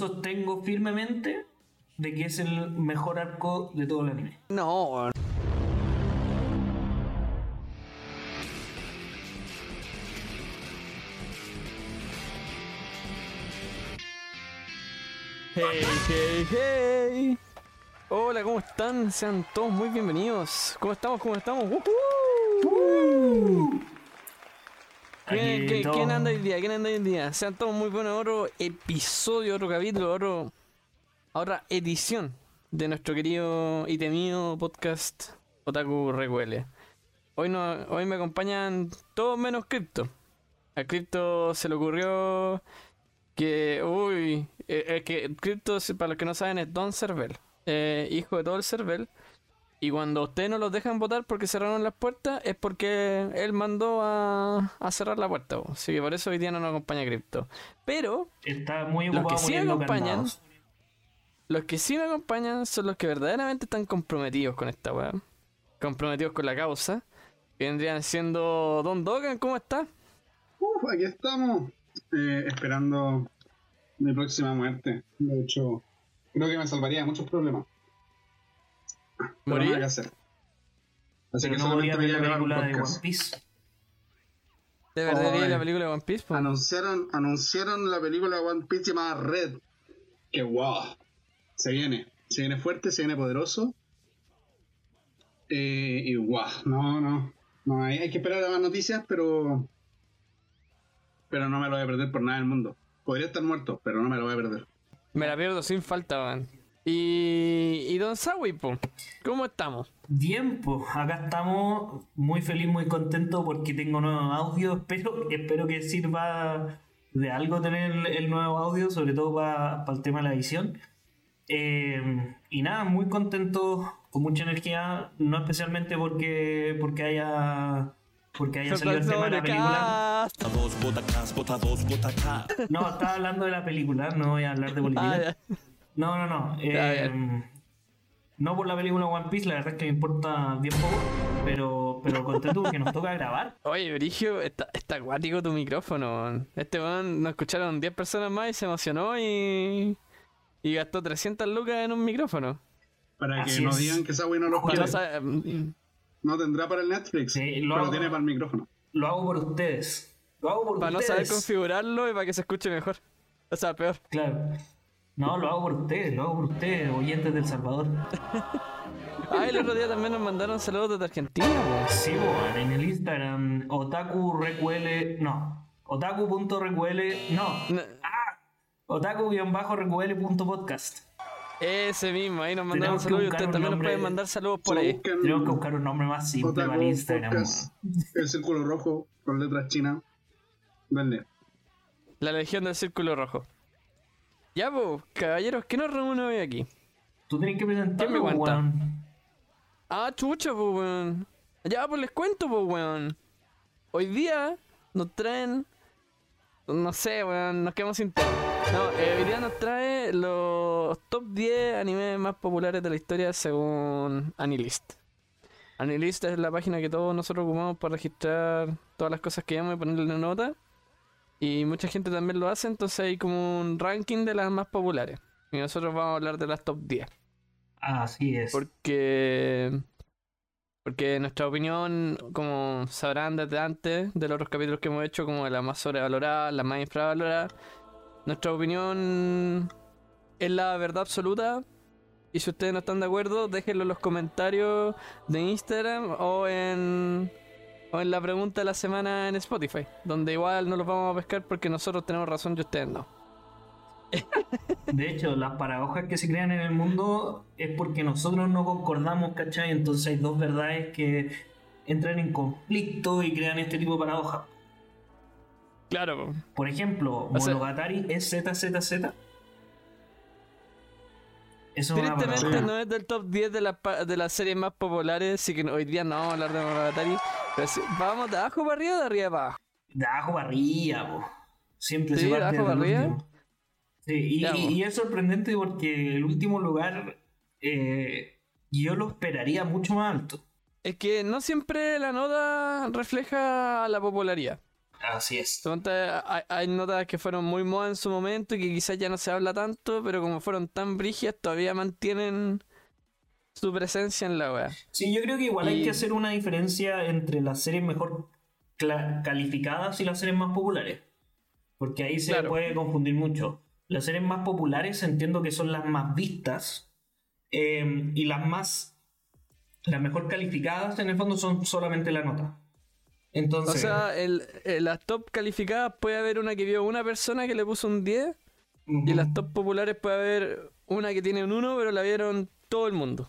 sostengo firmemente de que es el mejor arco de todo el anime. No, Hey, hey, hey. Hola, ¿cómo están? Sean todos muy bienvenidos. ¿Cómo estamos? ¿Cómo estamos? ¡Woohoo! ¿Quién, Quién anda hoy día? ¿Quién anda hoy día? Sean todos muy buenos. Otro episodio, otro capítulo, otro, otra edición de nuestro querido y temido podcast Otaku Recuele. Hoy, no, hoy me acompañan todos menos Crypto. A Crypto se le ocurrió que, uy, eh, es que Crypto, para los que no saben, es Don Cervel, eh, hijo de todo el Cervel. Y cuando ustedes no los dejan votar porque cerraron las puertas, es porque él mandó a, a cerrar la puerta. bo. Así que por eso hoy día no nos acompaña Crypto. Pero Está muy Los que sí acompañan- los que sí me acompañan son los que verdaderamente están comprometidos con esta weá. Comprometidos con la causa. Que vendrían siendo Don Dogan, ¿cómo está? Uf, aquí estamos. eh, esperando mi próxima muerte. De hecho, creo que me salvaría de muchos problemas. Nada que hacer. Así Pero que no solamente volví a voy a ver la película de. One Piece. ¿De verdad Oye. la película de One Piece? po? Anunciaron, anunciaron la película One Piece llamada Red. Que wow. Se viene. Se viene fuerte, se viene poderoso. Eh, y wow. No, no. No, hay, hay que esperar a más noticias, pero. Pero no me lo voy a perder por nada del mundo. Podría estar muerto, pero no me lo voy a perder. Me la pierdo sin falta, man. Y, y Don Sawi, ¿cómo estamos? Bien, pues acá estamos muy feliz, muy contento porque tengo nuevo audio. Espero, espero que sirva de algo tener el, el nuevo audio, sobre todo para el tema de la edición. Eh, y nada, muy contento, con mucha energía, no especialmente porque, porque haya porque haya salido el tema de la película. No, estaba hablando de la película, no voy a hablar de Ah, política. No, no, no. Eh, no por la película One Piece, la verdad es que me importa bien poco, pero, pero contento porque nos toca grabar. Oye, Brigio, está, está acuático tu micrófono. Este weón nos escucharon 10 personas más y se emocionó y. Y gastó 300 lucas en un micrófono. Para que Así no es. digan que esa wey no lo no quiere. sabe- No tendrá para el Netflix, Sí, lo pero hago. tiene para el micrófono. Lo hago por ustedes. Lo hago por para no saber ustedes. configurarlo y para que se escuche mejor. O sea, peor. claro. No, lo hago por ustedes, lo hago por ustedes, oyentes del Salvador. Ah, el otro día también nos mandaron saludos desde Argentina. Sí, bo, en el Instagram, otaku recuele, no, otaku.recuele, no, No, otaku-recuele.podcast. Ese mismo, ahí nos mandaron Tenemos que saludos y buscar ustedes un también nos nombre. pueden mandar saludos por ahí. Tenemos que buscar un nombre más simple Otaku para el Instagram. Podcast, weón. el círculo rojo con letras chinas. Denle. La Legión del Círculo Rojo. Ya, pues, caballeros, ¿qué nos reúne hoy aquí? Tú tienes que presentarlo, ¿Quién me cuenta? weón. Ah, chucha, pues, weón. Ya, pues les cuento, pues, weón. Hoy día nos traen. No sé, weón, nos quedamos sin. No, eh, hoy día nos trae los top 10 animes más populares de la historia según Anilist. Anilist es la página que todos nosotros ocupamos para registrar todas las cosas que llamamos y ponerle nota. Y mucha gente también lo hace, entonces hay como un ranking de las más populares. Y nosotros vamos a hablar de las top 10. Así es. Porque. Porque en nuestra opinión, como sabrán desde antes de los otros capítulos que hemos hecho, como de las más sobrevaloradas, las más infravaloradas, nuestra opinión es la verdad absoluta. Y si ustedes no están de acuerdo, déjenlo en los comentarios de Instagram o en, o en la pregunta de la semana en Spotify, donde igual no los vamos a pescar porque nosotros tenemos razón y ustedes no. De hecho, las paradojas que se crean en el mundo es porque nosotros no concordamos, ¿cachai? Entonces hay dos verdades que entran en conflicto y crean este tipo de paradojas. Claro, po. Por ejemplo, O sea- Monogatari es ZZZ. Eso Tristemente no es del top 10 de, la de las series más populares, así que hoy día no vamos a hablar de Monogatari. Vamos de abajo para arriba o de arriba para abajo. De abajo para arriba, po. Siempre Sí, se de parte abajo del para arriba. último. Sí, y, es sorprendente porque el último lugar eh, yo lo esperaría mucho más alto. Es que no siempre la nota refleja la popularidad. Así es. Hay, hay notas que fueron muy modas en su momento y que quizás ya no se habla tanto, pero como fueron tan brígidas, todavía mantienen su presencia en la wea. Sí, yo creo que igual hay Y- que hacer una diferencia entre las series mejor calificadas y las series más populares. Porque ahí se Claro. puede confundir mucho. Las series más populares entiendo que son las más vistas. eh, y las más. Las mejor calificadas en el fondo son solamente la nota. Entonces. O sea, el, en las top calificadas puede haber una que vio una persona que le puso un 10 y ujú. en las top populares puede haber una que tiene un 1 pero la vieron todo el mundo.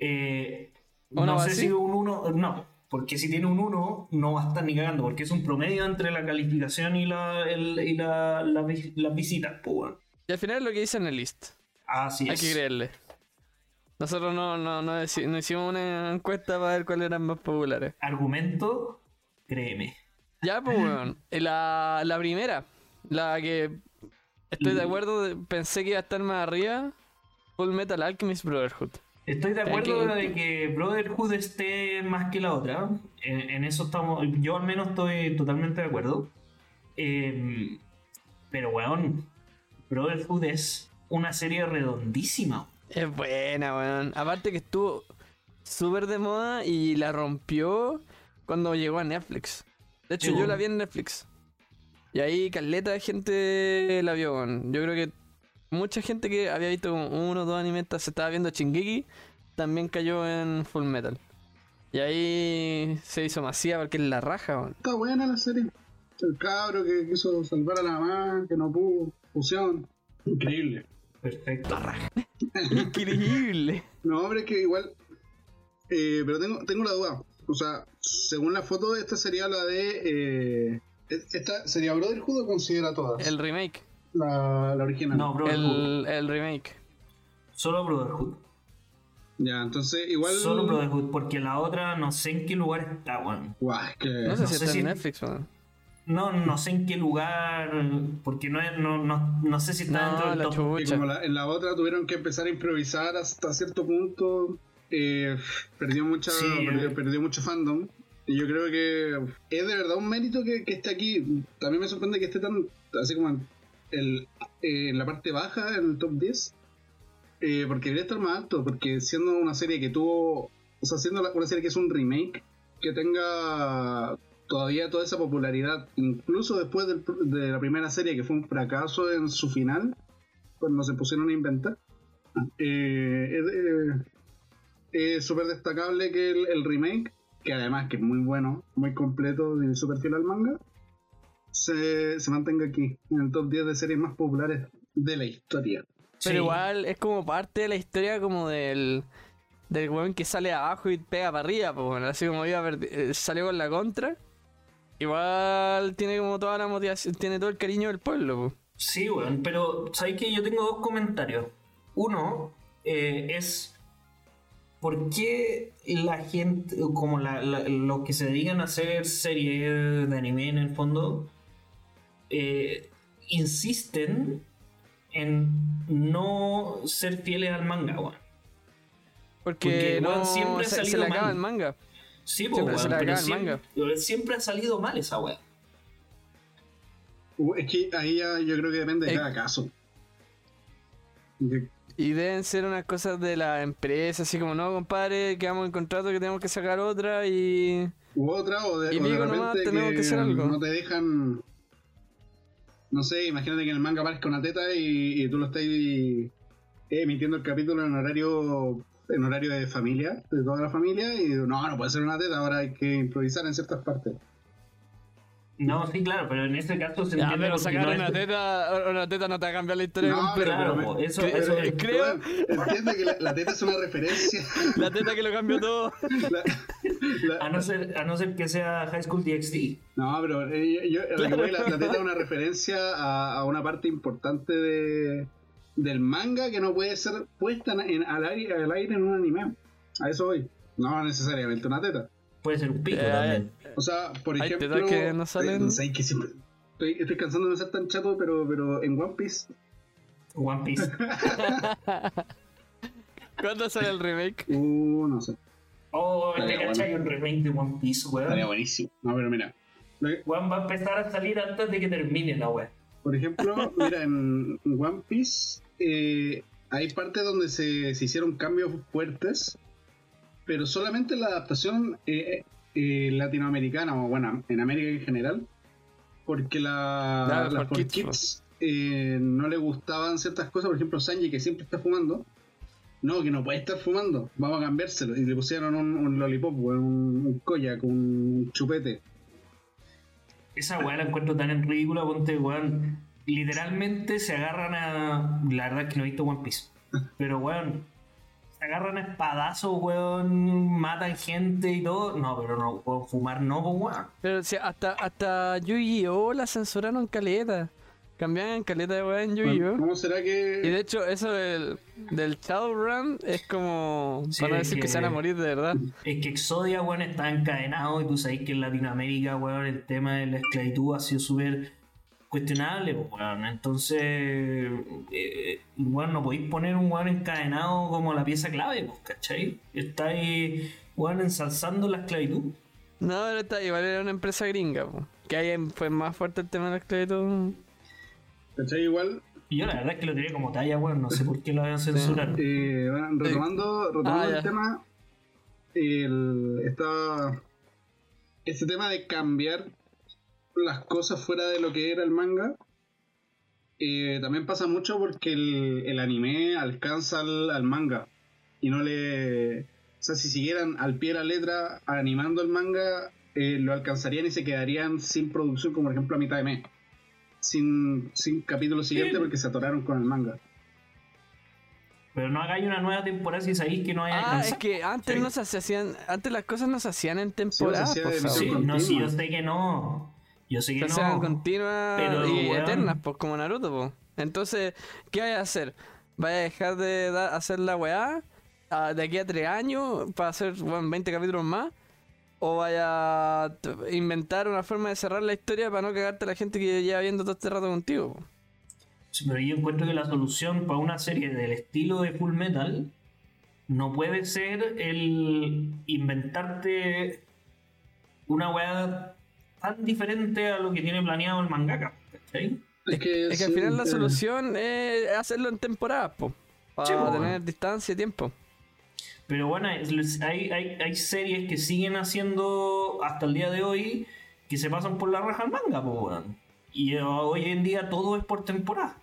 Eh, ¿O no sé así? si un 1. No, porque si tiene un 1 no va a estar ni cagando, porque es un promedio entre la calificación y la, el- y la, las visitas. pues, bueno. Y al final es lo que dice en el list. Así Hay es. que creerle. Nosotros no, no, no, hicimos una encuesta para ver cuáles eran más populares. Argumento, créeme. Ya, pues, weón. La, la primera, la que estoy de acuerdo, pensé que iba a estar más arriba, Full Metal Alchemist Brotherhood. Estoy de acuerdo que- de que Brotherhood esté más que la otra. En, en eso estamos. Yo al menos estoy totalmente de acuerdo. Eh, pero weón, Brotherhood es una serie redondísima. Es buena, weón. Aparte que estuvo súper de moda y la rompió cuando llegó a Netflix. De hecho, Sí, yo la vi en Netflix. Y ahí caleta de gente la vio, weón. Yo creo que mucha gente que había visto como uno o dos animes, se estaba viendo Chingeki, también cayó en Full Metal. Y ahí se hizo masiva porque es la raja. Está buena la serie. El cabro que quiso salvar a la mamá, que no pudo. Fusión. Increíble. Perfecto. Increíble. No, hombre, es que igual. eh, pero tengo, tengo la duda. O sea, según la foto, esta sería la de. eh, ¿Esta sería Brotherhood o considera todas? El remake. La, la original. No, Brotherhood. El, el remake. Solo Brotherhood. Ya, entonces igual. Solo Brotherhood, porque la otra no sé en qué lugar está, weón. Es que. No sé no si sé está si- en Netflix, weón. No, no sé en qué lugar, porque no, es- no, no, no sé si está dentro del la top. como la- en la otra tuvieron que empezar a improvisar hasta cierto punto. eh, perdió, mucha, Sí, perdió, eh. perdió mucho fandom. Y yo creo que es de verdad un mérito que, que esté aquí. También me sorprende que esté tan. Así como en, eh, en la parte baja, en el top 10. eh, porque debería estar más alto. Porque siendo una serie que tuvo. O sea, siendo una serie que es un remake. Que tenga todavía toda esa popularidad. Incluso después de la primera serie, que fue un fracaso en su final. Cuando se pusieron a inventar. Eh, de- es súper destacable que el, el remake, que además que es muy bueno, muy completo y súper fiel al manga, se, se mantenga aquí, en el top 10 de series más populares de la historia. Pero Sí. igual es como parte de la historia como del del weón que sale abajo y pega para arriba, pues bueno, así como iba eh, salió con la contra. Igual tiene como toda la motivación, tiene todo el cariño del pueblo, pues. Sí, weón, pero ¿sabes que Yo tengo dos comentarios. Uno eh, es ¿por qué la gente, como la- la- los que se dedican a hacer series de anime en el fondo, eh, insisten en no ser fieles al manga, weón? Porque, Porque, no siempre ha se, se salido le acaba mal. el manga. Sí, po, Siempre se le acaba el siempre, siempre ha salido mal esa weá. Uh, Es que ahí ya yo creo que depende de Eh. cada caso. Y deben ser unas cosas de la empresa, así como, no, compadre, quedamos en contrato que tenemos que sacar otra y... U otra, o de, Y o de digo repente nomás, tenemos que hacer algo. no te dejan. No sé, imagínate que en el manga aparezca una teta y, y tú lo estás emitiendo el capítulo en horario en horario de familia, de toda la familia, y no, no puede ser una teta, ahora hay que improvisar en ciertas partes. No, sí, claro, pero en este caso se Ya, entiende pero porque sacar no una es- teta, una teta no te va a cambiar la historia No, completa. claro, pero- eso, eso creo- entiende que la, la teta es una referencia. La teta que lo cambió todo. La- la- A no ser, a no ser que sea High School DxD. No, pero eh, yo, voy, la, la teta es una referencia a, a una parte importante de, del manga que no puede ser puesta en, en- al, aire, al aire en un anime. A eso voy. No necesariamente una teta. Puede ser un pico Eh, también. O sea, por ejemplo. que no salen. eh, sé que siempre- estoy, estoy cansando de no ser tan chato, pero, pero en One Piece. One Piece. ¿Cuándo sale el remake? Uh, no sé. Oh, este Estaría cachai un remake de One Piece, Estaría weón. buenísimo. No, pero mira. Weón va a empezar a salir antes de que termine la wea. Por ejemplo, mira, en One Piece eh, hay partes donde se, se hicieron cambios fuertes, pero solamente la adaptación eh, eh, latinoamericana, o bueno, en América en general, porque la, por 4 Kids, Kids eh, no le gustaban ciertas cosas, por ejemplo, Sanji que siempre está fumando. No, que no puede estar fumando, vamos a cambiárselo. Y le pusieron un, un lollipop, weón, un, un koyak, un chupete. Esa weá la encuentro tan en ridícula, ponte, weón. Literalmente se agarran a. La verdad es que no he visto One Piece. Pero, weón. Se agarran a espadazos, weón. Matan gente y todo. No, pero no, weón, fumar no, weón. Pero si hasta, hasta Yu-Gi-Oh! la censuraron caleta. Cambiaban caleta de weá en Yu-Gi-Oh! ¿Cómo será Y que.? de hecho, eso del, del Shadowrun es como. Sí, para decir que... que- se van a morir de verdad. Es que Exodia, weón, está encadenado y tú sabes que en Latinoamérica, weón, el tema de la esclavitud ha sido súper cuestionable, pues, weón. Entonces, eh, weón, no podéis poner un weón encadenado como la pieza clave, pues, ¿cachai? Estáis, weón, ensalzando la esclavitud. No, pero esta igual era una empresa gringa, po. que ahí fue más fuerte el tema de la esclavitud. ¿Cachai? Igual, Y yo la verdad es que lo tiré como talla, weón, no sé por qué lo habían censurado. Eh, bueno, retomando, retomando Ah, el ya. tema, el, esta, este tema de cambiar las cosas fuera de lo que era el manga, eh, también pasa mucho porque el, el anime alcanza al, al manga y no le... O sea, si siguieran al pie de la letra animando el manga, eh, lo alcanzarían y se quedarían sin producción, como por ejemplo a mitad de mes. Sin, sin capítulo siguiente porque se atoraron con el manga. Pero no hagáis una nueva temporada si sabéis que no hay Ah, es que antes Sí. no se hacían, antes las cosas no se hacían en temporada. Sí, no, sí, yo sé que no. Yo sé que hacían no. continuas pero, y weón. eternas, pues como Naruto, pues. Entonces, ¿qué vaya a hacer? ¿Vaya a dejar de hacer la weá ah, de aquí a tres años para hacer weón, 20 capítulos más? ¿O vaya a inventar una forma de cerrar la historia para no cagarte a la gente que lleva viendo todo este rato contigo? po? Sí, pero yo encuentro que la solución para una serie del estilo de Full Metal no puede ser el inventarte una weá tan diferente a lo que tiene planeado el mangaka. Es que, Es que al final la eh, solución es hacerlo en temporadas, po. Para Sí, po, tener distancia y tiempo. Pero bueno, hay, hay, hay series que siguen haciendo hasta el día de hoy que se pasan por la raja al manga, po, weón. Y eh, hoy en día todo es por temporada.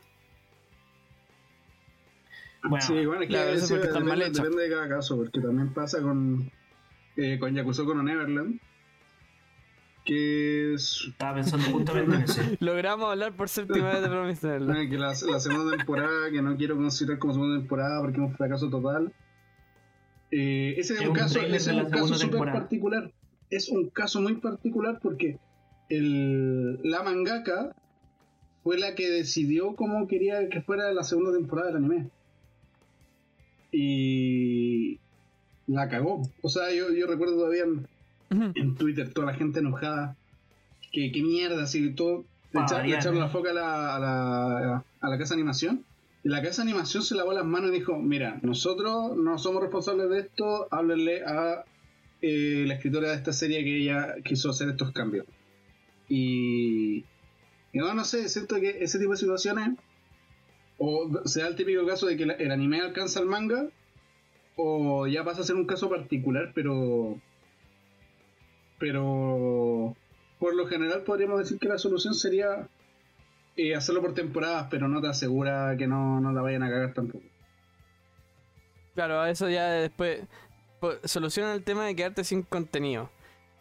Bueno, Sí, bueno, es que claro, eso sí, porque están mal depende, hechas. depende de cada caso, porque también pasa con, eh, con Yakuza con Neverland, que es estaba pensando justamente en eso. Logramos hablar por séptima vez de Promised que la, la segunda temporada, que no quiero considerar como segunda temporada porque es un fracaso total. Eh, ese es, Es un caso, ese es un caso súper particular. Es un caso muy particular porque el, la mangaka fue la que decidió cómo quería que fuera la segunda temporada del anime. Y la cagó. O sea, yo, yo recuerdo todavía en, Twitter toda la gente enojada. Que, que mierda, así todo. Le, variar, echaron la foca a la, a, la, a la casa de animación. Y la casa de animación se lavó las manos y dijo: Mira, nosotros no somos responsables de esto, háblenle a eh, la escritora de esta serie que ella quiso hacer estos cambios. Y. y no, no sé, siento que ese tipo de situaciones. O se da el típico caso de que el anime alcanza el manga. O ya pasa a ser un caso particular, pero. Pero. Por lo general podríamos decir que la solución sería eh, hacerlo por temporadas, pero no te asegura que no, no la vayan a cagar tampoco. Claro, eso ya después soluciona el tema de quedarte sin contenido.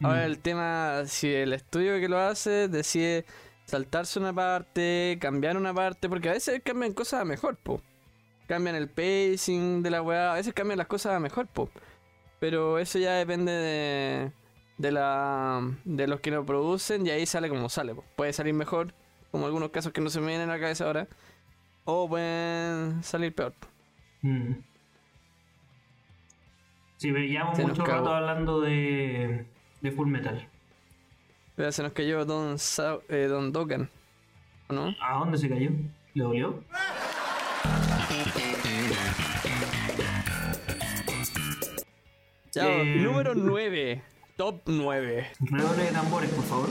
Ahora Mm. el tema, si el estudio que lo hace decide saltarse una parte, cambiar una parte, porque a veces cambian cosas a mejor, po. Cambian el pacing de la weá, a veces cambian las cosas a mejor, po. Pero eso ya depende de, de la de los que lo producen y ahí sale como sale. Puede salir mejor, como algunos casos que no se me vienen a la cabeza ahora, o pueden salir peor. Mm. Sí, pero llevamos mucho rato hablando de, de Full Metal. Pero se nos cayó Don, Sa- eh, Don Dogan, ¿o no? ¿A dónde se cayó? ¿Le dolió? Ya, Eh, número 9. Top 9. Redoble de tambores, por favor.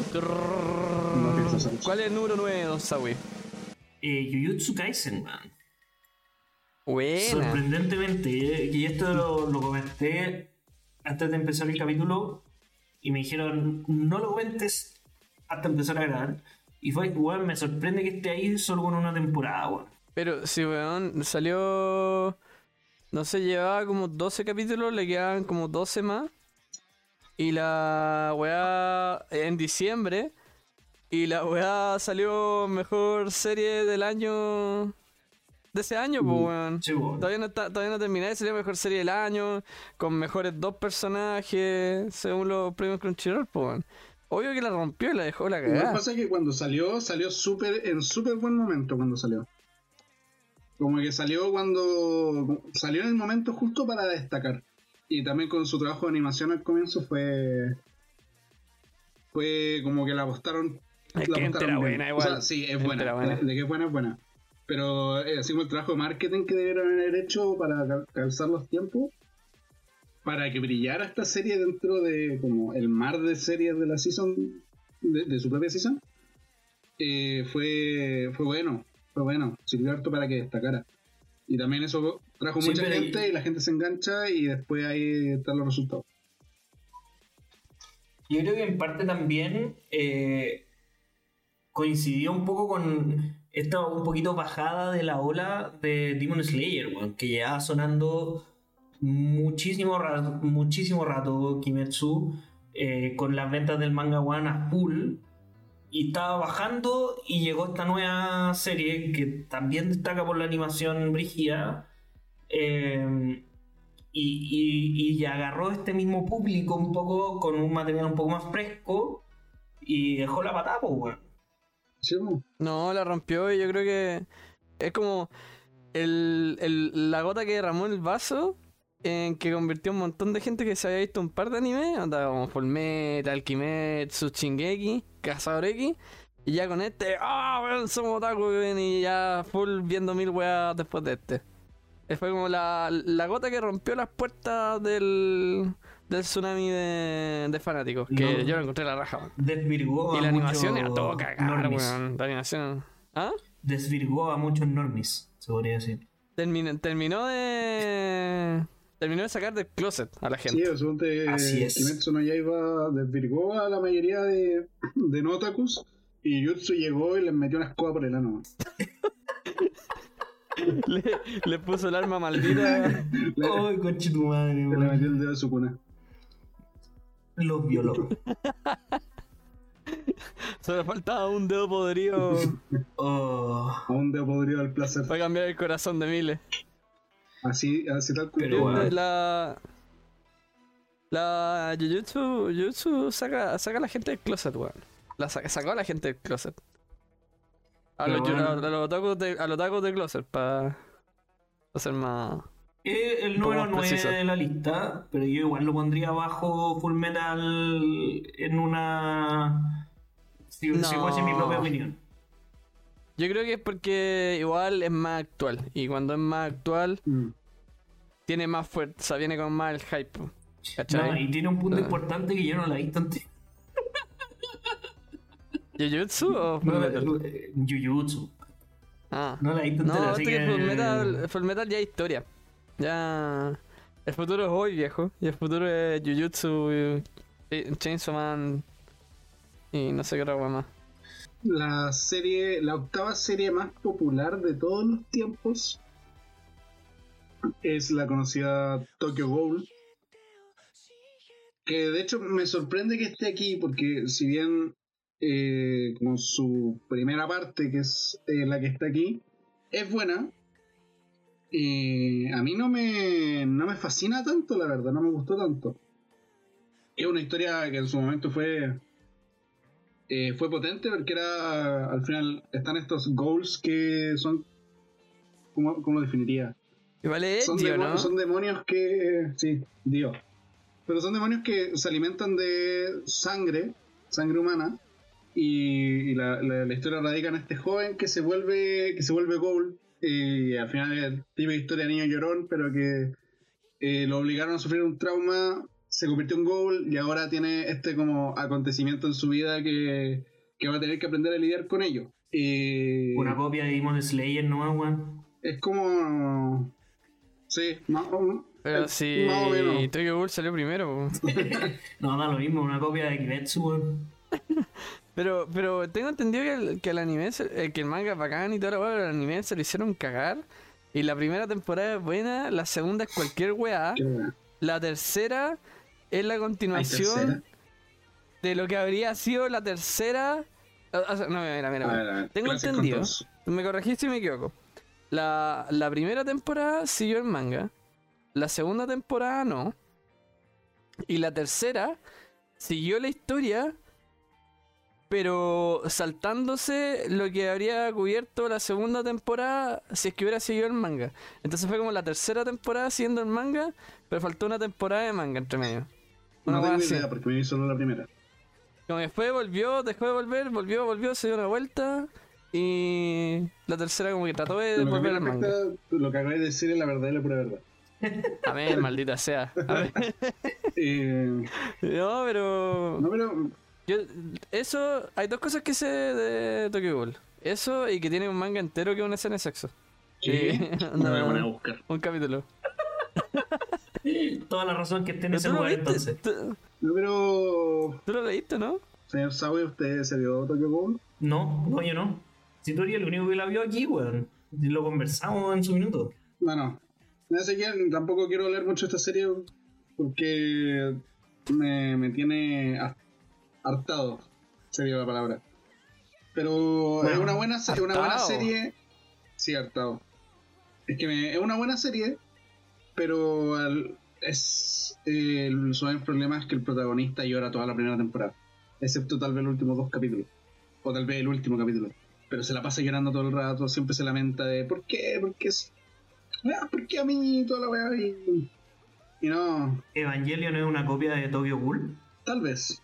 ¿Cuál es el número 9, Don Sawi? Eh, Jujutsu Kaisen, man. Buena. Sorprendentemente, eh, y esto lo, lo comenté antes de empezar el capítulo y me dijeron, no lo comentes hasta empezar a grabar. Y fue, weón, me sorprende que esté ahí solo con una temporada, weón. Pero si weón salió. No sé, llevaba como 12 capítulos, le quedaban como 12 más. Y la weá en diciembre. Y la weá salió mejor serie del año. De ese año, pues weón. Sí, weón. Todavía no, está, todavía no terminé, salió mejor serie del año. Con mejores dos personajes. Según los premios Crunchyroll, pues weón. Obvio que la rompió y la dejó la Lo que cagada. pasa es que cuando salió, salió súper en súper buen momento cuando salió. Como que salió cuando. Salió en el momento justo para destacar. Y también con su trabajo de animación al comienzo fue. Fue como que la apostaron. Es la que apostaron buena O sea, igual. sí, es buena. De, de que es buena, es buena. Pero eh, así como el trabajo de marketing que debieron haber hecho para cal- calzar los tiempos. Para que brillara esta serie dentro de como el mar de series de la season. De, de su propia season. eh, fue, fue bueno. Fue bueno. Sirvió harto para que destacara. Y también eso trajo Sí, mucha gente y- y la gente se engancha y después ahí están los resultados. Yo creo que en parte también eh, coincidió un poco con esta un poquito bajada de la ola de Demon Slayer, weón, que llevaba sonando muchísimo rato, muchísimo rato Kimetsu eh, con las ventas del manga One a full y estaba bajando y llegó esta nueva serie que también destaca por la animación brígida eh, y, y, y agarró este mismo público un poco con un material un poco más fresco y dejó la patada, pues, weón. ¿Sí, no? La rompió y yo creo que es como el, el- la gota que derramó el vaso en que convirtió a un montón de gente que se había visto un par de animes, andaba como Fullmetal, Kimetsu, Shingeki, Cazador X, y ya con este, ah, weón, somos otaku, weón, y ya full viendo mil weas después de este. Fue como la, la gota que rompió las puertas del, del tsunami de, de fanáticos, que No. yo lo encontré la raja, weón. Desvirgó Y a la animación era todo cagar, weón. La animación. ¿Ah? Desvirgó a muchos normies, se podría decir. Terminó, terminó de. Terminó de sacar del closet a la Sí, gente. segundo de Así es. Kimetsu no Yaiba desvirgó a la mayoría de, de notakus y Jutsu llegó y les metió una escoba por el ano. le, le puso el arma maldita. Le, ¡Ay, conche tu madre, le metió el dedo de su cuna. Los violó. Solo faltaba un dedo podrido Oh, A un dedo podrido del placer. para cambiar el corazón de miles. Así, así tal cual. Pero bueno. La. La Jujutsu, Jujutsu saca, saca a la gente del closet, weón. La saca- sacó a la gente del closet. A los, bueno. a, a los otakus de, a los otakus de closet, para ser más. es el número más 9 preciso. de la lista, pero yo igual lo pondría bajo Full Metal en una. Si, si No. fuese mi propia opinión. Yo creo que es porque igual es más actual. Y cuando es más actual, Mm. tiene más fuerza, viene con más el hype. Y tiene un punto importante que yo no la he visto antes. ¿Jujutsu o No, Fullmetal? eh, Jujutsu. Ah. No la he visto entera, No, así este que que. Fullmetal, Fullmetal ya es historia. Ya. El futuro es hoy, viejo. Y el futuro es Jujutsu, y- y Chainsaw Man. Y no sé qué otra wea más. La serie, la octava serie más popular de todos los tiempos es la conocida Tokyo Ghoul. Que de hecho me sorprende que esté aquí porque si bien eh, como su primera parte, que es eh, la que está aquí, es buena, a mí no me, no me fascina tanto, la verdad, no me gustó tanto. Es una historia que en su momento fue eh, fue potente porque era al final están estos goals que son ¿cómo, cómo lo definiría? Es son, edgy, ¿o demo- ¿no? son demonios que sí, Dios. Pero son demonios que se alimentan de sangre, sangre humana y, y la, la- la historia radica en este joven que se vuelve que se vuelve ghoul y al final es típica historia de niño llorón, pero que eh, lo obligaron a sufrir un trauma se convirtió en Goal y ahora tiene este como acontecimiento en su vida que, que va a tener que aprender a lidiar con ello. Una copia de Demon Slayer, ¿no, weón? es como... Sí, más o, Pero eh, si más o menos. Tokyo Ghoul salió primero. No, da lo mismo, una copia de Kimetsu, weón. Pero, pero tengo entendido que el, que el anime, se- eh, que el manga es bacán y todo lo bueno, el anime se lo hicieron cagar. Y la primera temporada es buena, la segunda es cualquier weá. La tercera es la ¿Hay continuación de lo que habría sido la tercera. o- o sea, no, mira, mira, mira. Tengo entendido. Me corregí si me equivoco. La, la primera temporada siguió el manga. La segunda temporada no. Y la tercera siguió la historia. Pero saltándose lo que habría cubierto la segunda temporada si es que hubiera seguido el manga. Entonces fue como la tercera temporada siguiendo el manga, pero faltó una temporada de manga entre medio. Una No tengo así. idea porque me vi solo la primera. Como después volvió, dejó de volver, volvió, volvió, se dio una vuelta. Y la tercera como que trató de Lo volver al manga. lo que acabáis de decir es la verdad y la pura verdad. Amén, maldita sea. A ver. Eh, No, pero. no, pero Yo, eso. Hay dos cosas que sé de Tokyo Ghoul. Eso y que tiene un manga entero que es una escena de sexo. ¿qué? Eh, Me voy a no. buscar. Un capítulo. Toda la razón que esté en ese tú lo lugar entonces. Tú, No, pero tú lo leíste, ¿no? señor Sawi, ¿usted se vio Tokyo Ghoul? No, no, yo no. Si tú eres el único que la vio aquí, weón. Y Lo conversamos en su minuto. Bueno, no sé quién, tampoco quiero leer mucho esta serie porque me, me tiene hartado, sería la palabra. Pero es una buena, una buena serie. Sí, hartado. Es que me- es una buena serie, pero al- es eh, el suave problema es que el protagonista llora toda la primera temporada, excepto tal vez los últimos dos capítulos, o tal vez el último capítulo. Pero se la pasa llorando todo el rato, siempre se lamenta de ¿por qué? ¿Por qué? es- Ah, ¿Por qué a mí? Toda la weá y, y no, Evangelion es una copia de Tokyo Ghoul. tal vez.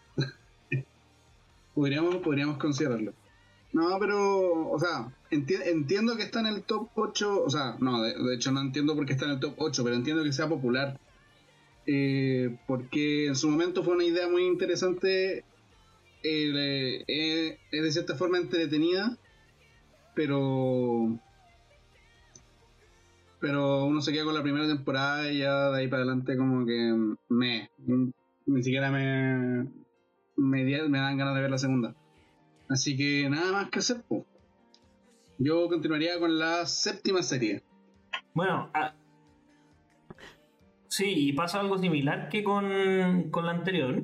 Podríamos, podríamos considerarlo. No, pero, o sea, enti- entiendo que está en el top 8, o sea, no, de, de hecho no entiendo por qué está en el top 8, pero entiendo que sea popular. Eh, porque en su momento fue una idea muy interesante, eh, es de cierta forma entretenida, pero... Pero uno se queda con la primera temporada y ya de ahí para adelante como que me... Ni siquiera me... Me, me dan ganas de ver la segunda. Así que nada más que hacer. po. Yo continuaría con la séptima serie. Bueno, ah, sí, y pasa algo similar que con, con la anterior.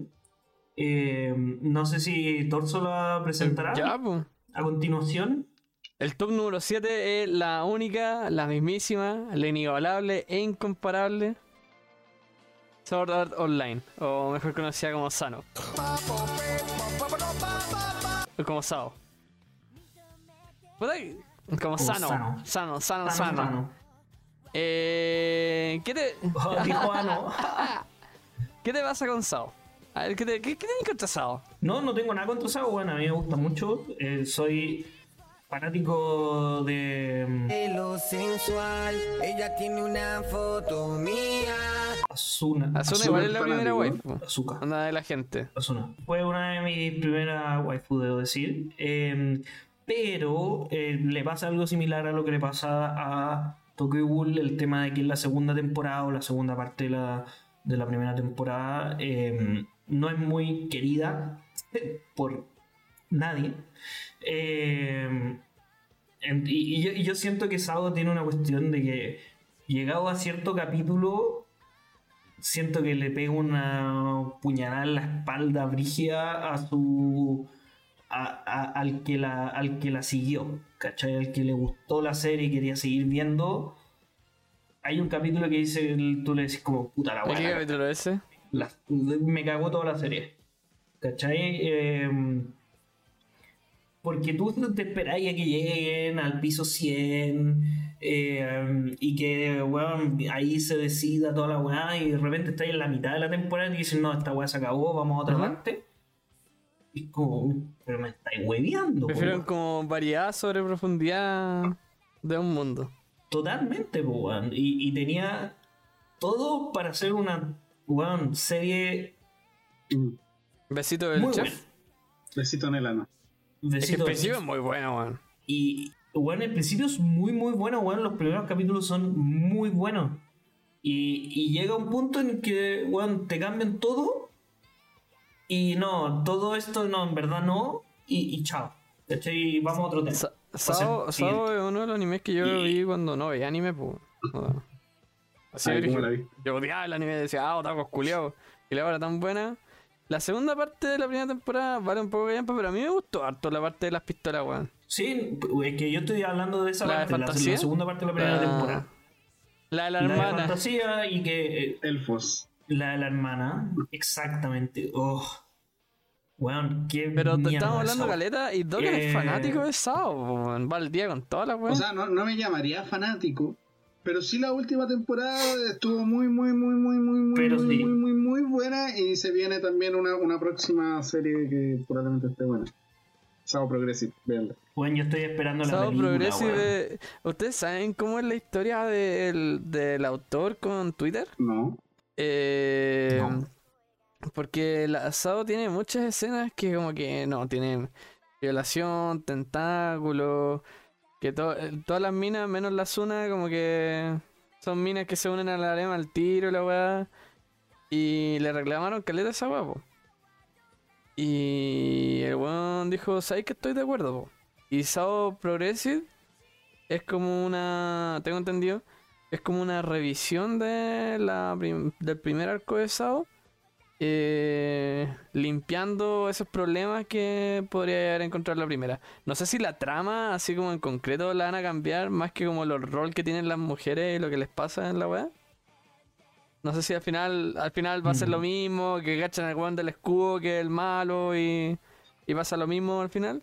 Eh, no sé si Torso la presentará Ya, pues. a continuación. El top número 7 es la única, la mismísima, la inigualable e incomparable Sword Art Online, o mejor conocida como Sano. Como Sao. Como Como Sano. Sano. Sano, Sano, Sano, Sano. sano. Eh, ¿qué, te, Oh, dijo Ano. ¿Qué te pasa con Sao? A ver, ¿qué te, qué, qué te contra Sao? No, no tengo nada contra Sao, bueno, a mí me gusta mucho. Eh, soy fanático de mm, De lo sensual, ella tiene una foto mía. Asuna. Asuna igual es la primera waifu. Azuka. Una de la gente. Asuna. Fue una de mis primeras waifu, debo decir. Eh, pero eh, le pasa algo similar a lo que le pasa a Tokyo Ghoul, el tema de que en la segunda temporada o la segunda parte de la, de la primera temporada eh, no es muy querida por nadie. Eh, en- y, y yo, y yo siento que Sado tiene una cuestión de que llegado a cierto capítulo siento que le pega una puñalada en la espalda brígida a su a- a- al que la al que la siguió ¿cachai? al que le gustó la serie y quería seguir viendo hay un capítulo que dice tú le decís como puta la ¿De qué capítulo es ese? la- me cagó toda la serie. ¿Cachai? Eh, porque tú te esperáis a que lleguen al piso 100 eh, y que weón, ahí se decida toda la weá y de repente estáis en la mitad de la temporada y dicen, no, esta weá se acabó, vamos a otra Ujú. parte. Y es como, pero me estáis hueveando. Prefieren como variedad sobre profundidad de un mundo. Totalmente, weón. Y, y tenía todo para hacer una weón, serie Besito del muy chef. buena. Besito en el ano. Es que Besito- es muy bueno, weón. Y, bueno, el principio es muy, muy bueno, bueno, los primeros capítulos son muy buenos. Y, y llega un punto en que, bueno, te cambian todo. Y no, todo esto no, en verdad no. Y, y chao. Y vamos a otro tema. Sa- Sao. Sao es uno de los animes que yo Y- vi cuando no veía anime, pues. Así Ay, que ¿cómo la vi? yo odiaba el anime, decía, ah, otaku culiao. Y la hora tan buena. La segunda parte de la primera temporada vale un poco de tiempo, pero a mí me gustó harto la parte de las pistolas, weón. Sí, es que yo estoy hablando de esa ¿La de parte, la, fantasía? la segunda parte de la primera La- temporada. La de la La de hermana. fantasía y que eh, Elfos. la de la hermana, exactamente. Oh. Weón, qué Pero te- estamos hablando esa caleta y Docker es Eh, fanático de Sao, weón. Va al día con todas las O weas. sea, no, no me llamaría fanático, pero sí la última temporada estuvo muy, muy, muy, muy, muy, muy, Pero muy, sí. muy, muy, muy buena y se viene también una, una próxima serie que probablemente esté buena. Sao Progressive, véanla. Weón, yo estoy esperando la película, weón. Progressive. ¿Ustedes saben cómo es la historia del, del autor con Twitter? No. Eh, No. Porque la Sao tiene muchas escenas que como que no, tienen violación, tentáculos, que to- eh, todas las minas, menos la Zuna, como que son minas que se unen a la arema al tiro y la weá. Y le reclamaron caleta a esa weá, po. Y el weón dijo, ¿sabes que estoy de acuerdo, po? Y Sao Progressive es como una, tengo entendido, es como una revisión de la prim- del primer arco de Sao, eh, limpiando esos problemas que podría haber encontrado en la primera. No sé si la trama, así como en concreto, la van a cambiar, más que como los rol que tienen las mujeres y lo que les pasa en la weá. No sé si al final, al final va a ser lo mismo, que cachan al weón del escudo que el malo y, y pasa lo mismo al final.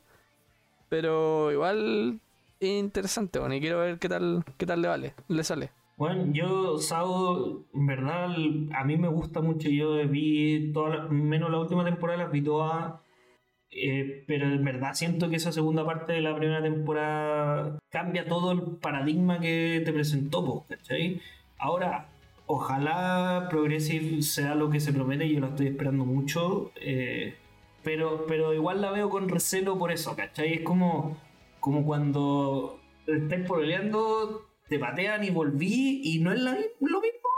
Pero igual es interesante, bueno, y quiero ver qué tal, qué tal le vale, le sale. Bueno, yo, Sao, en verdad, a mí me gusta mucho. Yo vi todas, las- menos la última temporada, las vi todas. eh, pero en verdad siento que esa segunda parte de la primera temporada cambia todo el paradigma que te presentó, ¿cachai? Ahora, ojalá Progressive sea lo que se promete, yo la estoy esperando mucho. eh, pero, pero igual la veo con recelo por eso, ¿cachai? Es como, como cuando estáis peleando, te patean y volví y no es la lo mismo.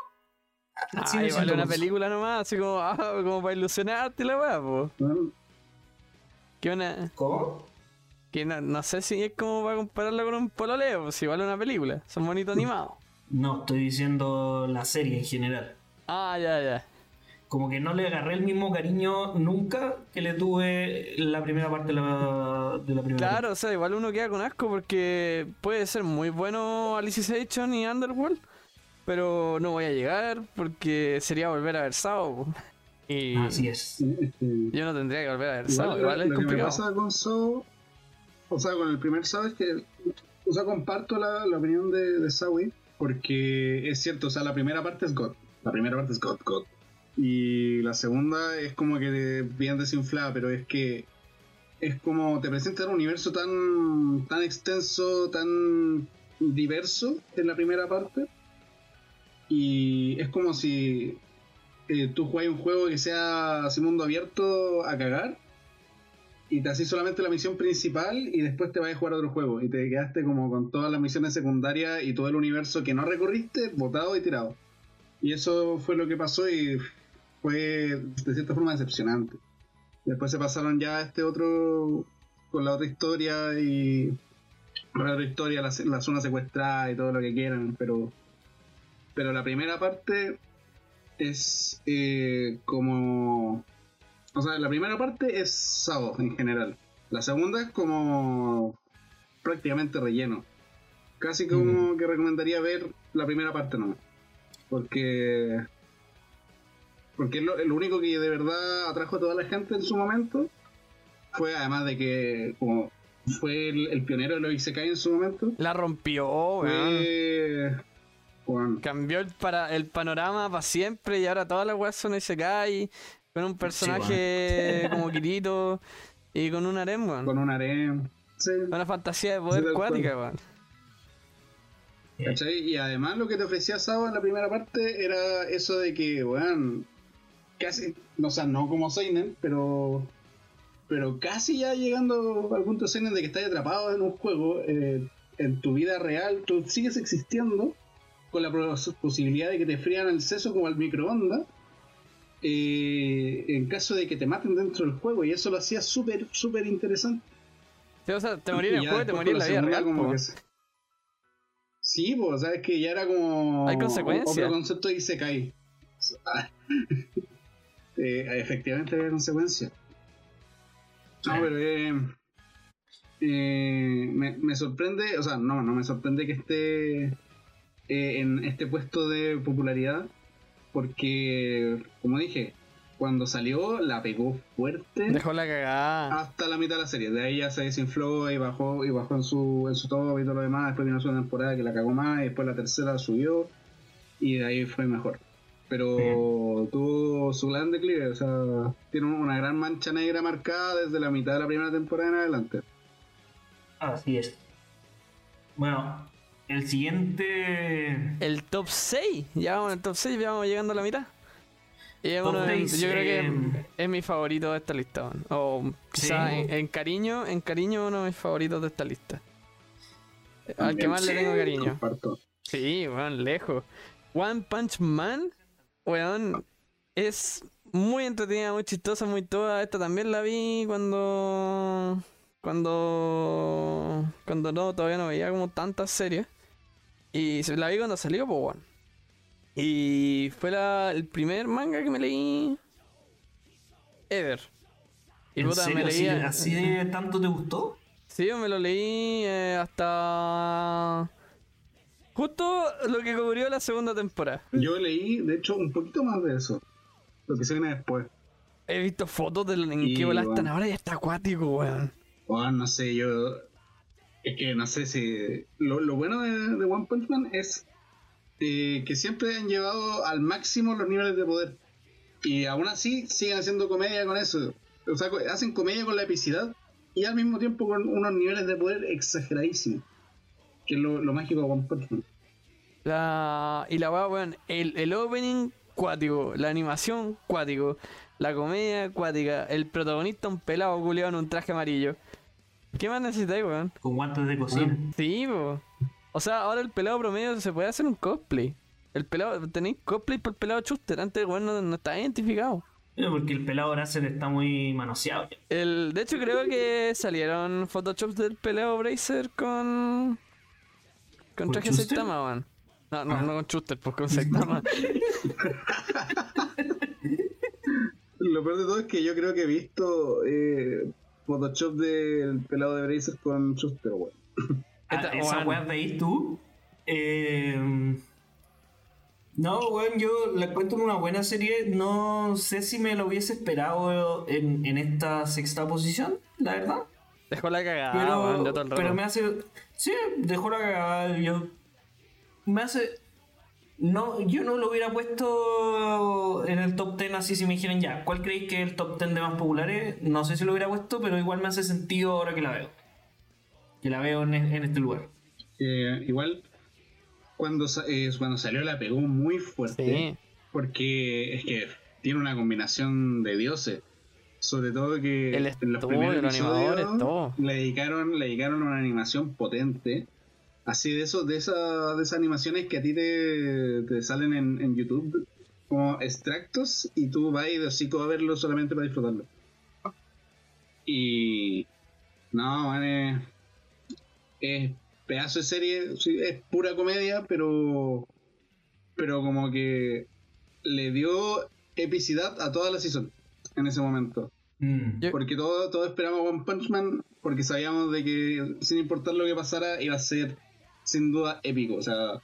Así Ah, igual siento una película nomás, así como, ah, como para ilusionarte la weá, po. Que una. ¿Cómo? Que no, no sé si es como para compararla con un pololeo, pues igual una película. Son bonitos animados. No, estoy diciendo la serie en general. Ah, ya, ya. Como que no le agarré el mismo cariño nunca que le tuve la primera parte de la, de la primera Claro, o sea, igual uno queda con asco porque puede ser muy bueno Alicization y Underworld, pero no voy a llegar porque sería volver a ver Sao. Y. Así es. yo no tendría que volver a ver Sao, Igual, igual lo, es lo que me pasa con Sao, o sea, con el primer Sao es que, o sea, comparto la, la opinión de, de Sawi, porque es cierto, o sea, la primera parte es God, la primera parte es God, God, y la segunda es como que bien desinflada, pero es que es como te presenta un universo tan, tan extenso, tan diverso en la primera parte, y es como si eh, tú juegas un juego que sea así mundo abierto a cagar y te haces solamente la misión principal y después te vas a jugar a otro juego y te quedaste como con todas las misiones secundarias y todo el universo que no recorriste, botado y tirado. Y eso fue lo que pasó y fue de cierta forma decepcionante. Después se pasaron ya a este otro con la otra historia y la otra historia, la, la zona secuestrada y todo lo que quieran, pero pero la primera parte es eh, como. O sea, la primera parte es Sao en general. La segunda es como. prácticamente relleno. Casi como que recomendaría ver la primera parte nomás. Porque. Porque lo, lo único que de verdad atrajo a toda la gente en su momento. Fue además de que, como fue el, el pionero de los Isekai en su momento. La rompió, weón. Bueno, Cambió el, para, el panorama para siempre y ahora todas las weas son Isekai con un personaje como Kirito y con un harem, weón. con un harem. Sí. Una fantasía de poder Sí, cuática, weón. ¿Cachai? Y además lo que te ofrecía Sao en la primera parte era eso de que, weón, casi, o sea, no como Seinen, pero pero casi ya llegando al punto Seinen de que estás atrapado en un juego, eh, en tu vida real, tú sigues existiendo con la pos- posibilidad de que te frían el seso como al microondas. eh, en caso de que te maten dentro del juego, y eso lo hacía súper, súper interesante. Sí, o sea, te morí en Y el juego y te morí en la vida segunda real. como po. que se- Sí, pues, sabes que ya era como. Hay consecuencias. Otro concepto de Isekai. Ah. Eh, efectivamente había consecuencias. No, pero eh, eh, me, me sorprende, o sea, no, no me sorprende que esté eh, en este puesto de popularidad, porque, como dije, cuando salió la pegó fuerte Dejó la cagada. hasta la mitad de la serie. De ahí ya se desinfló y bajó y bajó en su, en su top y todo lo demás. Después vino una temporada que la cagó más y después la tercera subió y de ahí fue mejor. Pero tuvo su gran declive, o sea, tiene una gran mancha negra marcada desde la mitad de la primera temporada en adelante. Así es. Bueno, el siguiente. El top 6. Ya vamos en el top 6, ya vamos llegando a la mitad. Y es uno de- yo creo que eh, es mi favorito de esta lista. O quizás Sí. en, en cariño, en cariño uno de mis favoritos de esta lista. Al que más le tengo cariño. Comparto. Sí, weón, lejos. One Punch Man, weón, es muy entretenida, muy chistosa, muy toda. Esta también la vi cuando. Cuando. Cuando no, todavía no veía como tantas series. Y la vi cuando salió, pues, weón. Y fue la, el primer manga que me leí. Ever. Y ¿En puta, serio? me ¿Así, leí. así de tanto te gustó? Sí, yo me lo leí eh, hasta. Justo lo que cubrió la segunda temporada. Yo leí, de hecho, un poquito más de eso. Lo que se viene después. He visto fotos de en qué bola están bueno. ahora y está acuático, weón. No sé, yo. Es que no sé si. Lo, lo bueno de, de One Punch Man es eh, que siempre han llevado al máximo los niveles de poder. Y aún así siguen haciendo comedia con eso. O sea, hacen comedia con la epicidad y al mismo tiempo con unos niveles de poder exageradísimos. Que es lo, lo mágico de One Punch Man. La... Y la weá, weón, el, el opening cuático, la animación cuático, la comedia cuática, el protagonista un pelado culiado en un traje amarillo. ¿Qué más necesitáis, weón? Con guantes de cocina. Sí, po. O sea, ahora el pelado promedio se puede hacer un cosplay. El pelado, tenéis cosplay por el pelado Chuster. Antes, weón, no, no está identificado. Eh, Porque el pelado Bracer está muy manoseado. El, de hecho, creo que salieron photoshops del peleo Bracer con. Con ¿Con traje Schuster? Saitama, weón. No, no, Ah. no con Chuster, pues con Saitama. Lo peor de todo es que yo creo que he visto eh, Photoshop del pelado de Bracer con Schuster, weón. Ah, Esta- esa weón. weá veis tú. Eh, no, weón, yo la encuentro una buena serie. No sé si me lo hubiese esperado en, en esta sexta posición, la verdad. Dejó la cagada, pero, weón, de todo el rato. pero me hace. Sí, dejó la cagada. Yo. Me hace. No, yo no lo hubiera puesto en el top 10 así si me dijeran ya, ¿cuál creéis que es el top 10 de más populares? No sé si lo hubiera puesto, pero igual me hace sentido ahora que la veo. Que la veo en, en este lugar. Eh, igual, cuando, sa- eh, cuando salió la pegó muy fuerte. Sí. Porque es que tiene una combinación de dioses. Sobre todo que El en los primeros los episodios todo. le dedicaron, le dedicaron una animación potente. Así de eso, de esa, de esas animaciones que a ti te, te salen en, en YouTube como extractos y tú vas de hocico a verlo solamente para disfrutarlo. Y no, man, es, es pedazo de serie, es pura comedia, pero pero como que le dio epicidad a toda la season en ese momento. Mm. Yo- Porque todos todo esperábamos One Punch Man porque sabíamos de que sin importar lo que pasara iba a ser sin duda épico. O sea,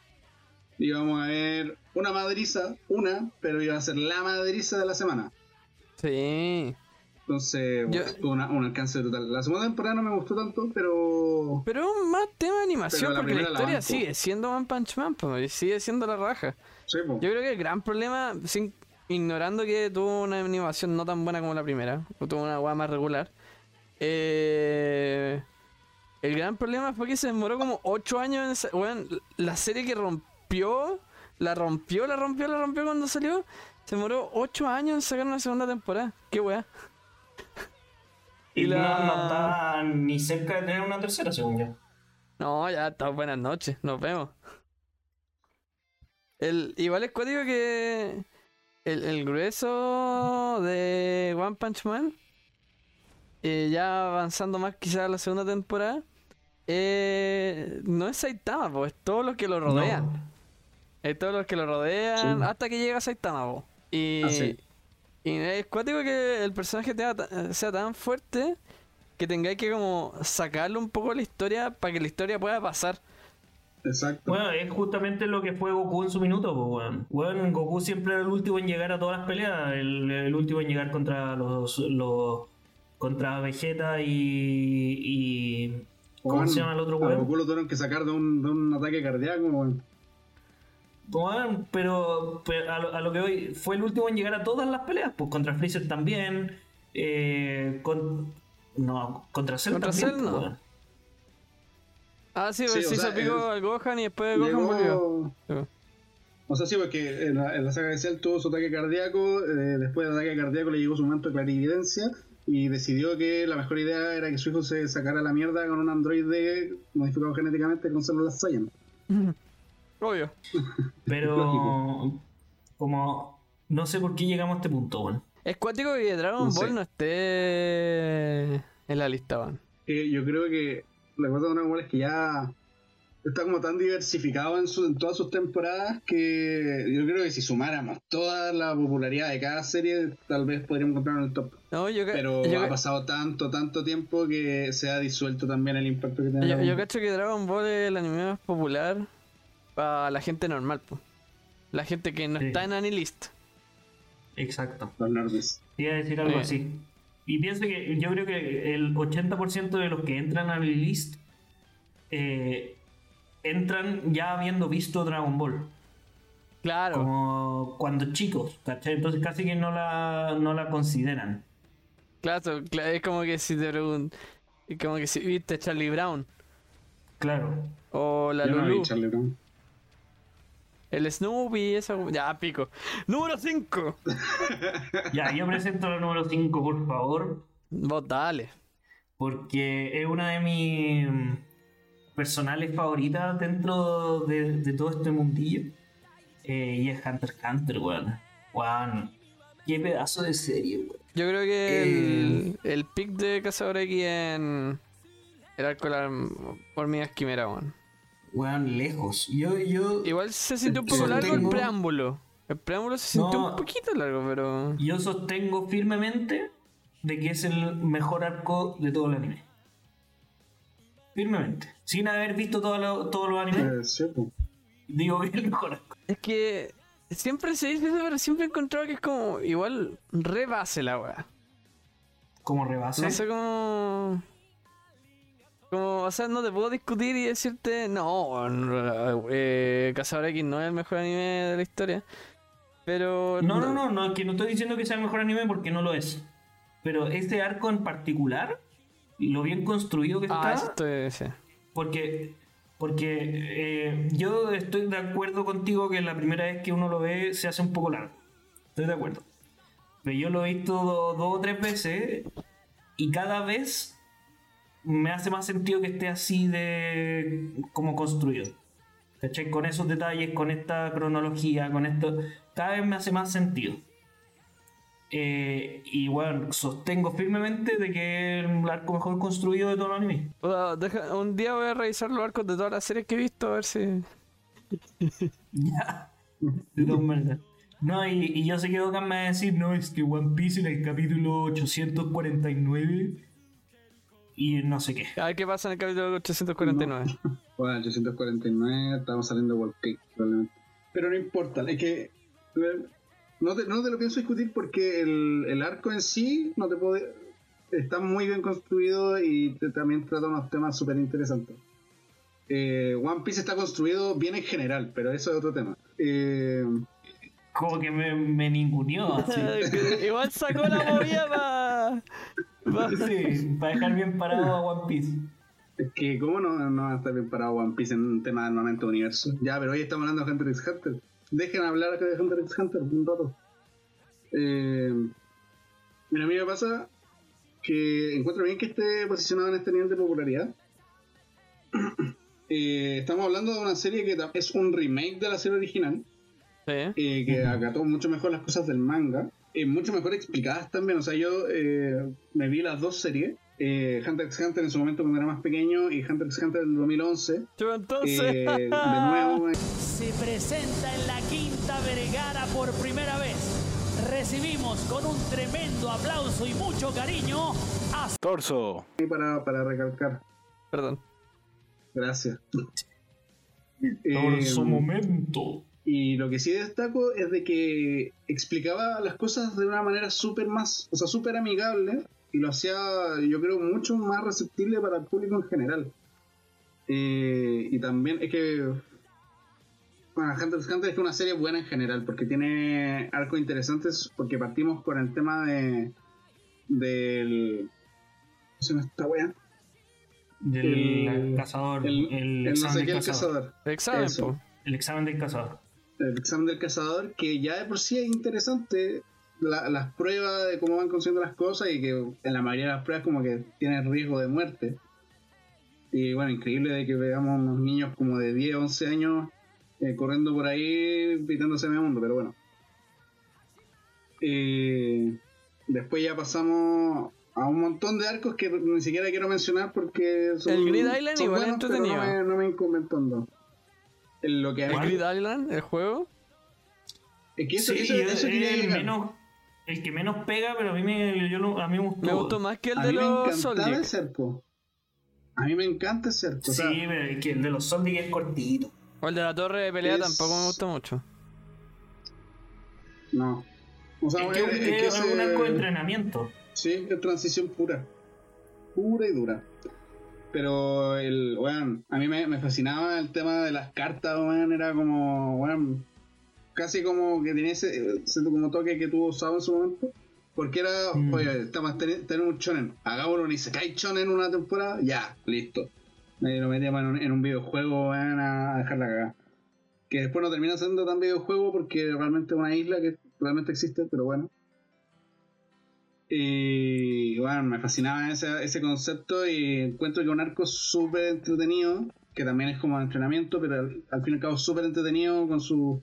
íbamos a ver una madriza, una, pero iba a ser la madriza de la semana. Sí. Entonces, Yo- bueno, tuvo una- un alcance total. La segunda temporada no me gustó tanto, pero Pero más tema de animación, la porque la historia sigue siendo One Punch Man, pues, y sigue siendo la raja. sí. Yo creo que el gran problema, sin, ignorando que tuvo una animación no tan buena como la primera, o tuvo una guay más regular, eh, el gran problema fue que se demoró como 8 años en weón, la serie que rompió, la rompió, la rompió, la rompió cuando salió, Se demoró 8 años en sacar una segunda temporada. Qué weá. Y Y no, la- no está ni cerca de tener una tercera, según yo. No, ya está. Buenas noches. Nos vemos. El, igual es cuático que el, el grueso de One Punch Man, eh, ya avanzando más quizás a la segunda temporada, eh, no es Saitama, es todos los que lo rodean. No. Es todos los que lo rodean Sí. hasta que llega Saitama. po. Y, Ah, sí. y es cuático que el personaje tenga sea tan fuerte que tengáis que como sacarle un poco la historia para que la historia pueda pasar. Exacto. Bueno, es justamente lo que fue Goku en su minuto, pues, weón. Weón, Goku siempre era el último en llegar a todas las peleas, el, el último en llegar contra los, los contra Vegeta y, y ¿cómo Weón, se llama el otro weón? Goku lo tuvieron que sacar de un, de un ataque cardíaco, weón. Weón, pero, pero a, lo, a lo que voy, fue el último en llegar a todas las peleas, pues contra Freezer también, eh, con, no, contra Cell Contra también, Cell, pues, no. Ah, sí, Sí, pues sí, se picó el- al Gohan y después Gohan volvió. Llegó... Sí. O sea, sí, porque en la, en la saga de Cell tuvo su ataque cardíaco, eh, después del ataque cardíaco le llegó su momento de clarividencia y decidió que la mejor idea era que su hijo se sacara la mierda con un androide modificado genéticamente con células Saiyan. Obvio. Pero como no sé por qué llegamos a este punto, weón. Es cuático que Dragon No sé. Ball no esté en la lista, weón. Que yo creo que la cosa de Dragon Ball es que ya está como tan diversificado en, su- en todas sus temporadas que yo creo que si sumáramos toda la popularidad de cada serie, tal vez podríamos encontrarlo en el top. No, yo, Pero yo, ha pasado tanto, tanto tiempo que se ha disuelto también el impacto que tiene. yo, yo cacho que Dragon Ball es el anime más popular para la gente normal, po. La gente que no Sí. está en Anilist. Exacto. Los nerds. Iba a decir algo Eh. así. Y pienso que yo creo que el 80% de los que entran al list eh, entran ya habiendo visto Dragon Ball. Claro. Como cuando chicos, ¿cachai? Entonces casi que no la, no la consideran. Claro, cla- es como que si te preguntan. Como que si viste Charlie Brown. Claro. O la Yo no vi Lulu. Charlie Brown. El Snoopy, esa. Ya, pico. Número 5. Ya, yo presento la número 5, por favor. Vos dale. Porque es una de mis mm, personales favoritas dentro de, de todo este mundillo. Eh, y es Hunter x Hunter, weón. Weón. Qué pedazo de serie, weón. Yo creo que Eh. el, el pick de Cazador X en el arco de la hormigas quimera, weón. Weón, lejos. Yo, yo, Igual se sintió un poco Sostengo- largo el preámbulo. El preámbulo se sintió No. un poquito largo, pero. yo sostengo firmemente de que es el mejor arco de todo el anime. Firmemente. Sin haber visto todo lo- todos los animes, Eh, sí, pues. digo que es el mejor arco. Es que siempre se dice eso, pero siempre he encontrado que es como igual rebase la weá. Como rebase. No sé cómo. Como, o sea, no te puedo discutir y decirte, no, eh, Cazador X no es el mejor anime de la historia. Pero. No, no, no, no, que no estoy diciendo que sea el mejor anime porque no lo es. Pero este arco en particular, lo bien construido que Ah, está, estoy. sí. porque, porque eh, yo estoy de acuerdo contigo que la primera vez que uno lo ve se hace un poco largo. Estoy de acuerdo. Pero yo lo he visto do- dos o tres veces y cada vez me hace más sentido que esté así de como construido. ¿Cachai? Con esos detalles, con esta cronología, con esto, cada vez me hace más sentido. Eh, y bueno, sostengo firmemente de que es el arco mejor construido de todo el anime. Deja- un día voy a revisar los arcos de todas las series que he visto a ver si. Ya. De todas maneras. No, y, y yo sé que Okan me va a decir, no, es que One Piece en el capítulo 849 y no sé qué. A ver qué pasa en el capítulo 849. Bueno, 849, estamos saliendo de World Cake, probablemente. Pero no importa, es que. No te, no te lo pienso discutir porque el, el arco en sí no te puede. Está muy bien construido y te- también trata unos temas súper interesantes. Eh, One Piece está construido bien en general, pero eso es otro tema. Eh, Como que me, me ninguneó así. Igual sacó la movida para. Sí, para dejar bien parado a One Piece. es que, ¿cómo no, no va a estar bien parado One Piece en un tema de armamento universo? Ya, pero hoy estamos hablando de Hunter x Hunter. Dejen hablar acá de Hunter x Hunter un rato. Eh, mira, a mí me pasa que encuentro bien que esté posicionado en este nivel de popularidad. Eh, estamos hablando de una serie que es un remake de la serie original, Sí. eh, que acató mucho mejor las cosas del manga, eh, mucho mejor explicadas también. O sea, yo eh, me vi las dos series, eh, Hunter x Hunter en su momento cuando era más pequeño y Hunter x Hunter del 2011. Chupa, entonces. Eh, de nuevo, eh, se presenta en la Quinta Vergara por primera vez. Recibimos con un tremendo aplauso y mucho cariño a Torso. para, para recalcar. Perdón. Gracias. Por Eh, su momento. Y lo que sí destaco es de que explicaba las cosas de una manera súper más, o sea, súper amigable y lo hacía, yo creo, mucho más receptible para el público en general. Eh, y también es que, bueno, Hunter x Hunter es que una serie buena en general porque tiene arcos interesantes porque partimos con el tema de del... ¿Cómo se llama esta wea? Del el- cazador. El, El, el no examen sé del qué, el cazador. El examen. El examen del cazador. El examen del cazador, que ya de por sí es interesante la- las pruebas de cómo van consiguiendo las cosas y que en la mayoría de las pruebas como que tienen riesgo de muerte. Y bueno, increíble de que veamos unos niños como de 10, 11 años eh, corriendo por ahí pitándose medio mundo, pero bueno. Eh, después ya pasamos a un montón de arcos que ni siquiera quiero mencionar porque son, El Grid Island son igual buenos, pero no me, no me Lo que El Island, el juego. es que eso, Sí, eso- yo- eso quería el, menos, el que menos pega, pero a mí me, yo lo- a mí me gustó. Me gustó más que el a de los el cerco. A mí me encanta el cerco. o Sí, sea, pero es que el de los zombies es cortito. O el de la torre de pelea Es- tampoco me gustó mucho. no. O sea, es que, es- es que es un arco de entrenamiento. Sí, es transición pura. Pura y dura. Pero el, weón, a mí me, me fascinaba el tema de las cartas, weón, era como, weón, casi como que tenía ese, ese como toque que tuvo usado en su momento. Porque era, Mm. oye, estamos ten- tenemos un chonen, hagámoslo ni se cae chonen una temporada, ya, listo. Me lo metíamos en un, en un videojuego, weón, a dejar la cagada. Que después no termina siendo tan videojuego porque realmente es una isla que realmente existe, pero bueno. Y bueno, me fascinaba ese, ese concepto y encuentro que un arco súper entretenido, que también es como entrenamiento, pero al, al fin y al cabo súper entretenido con su,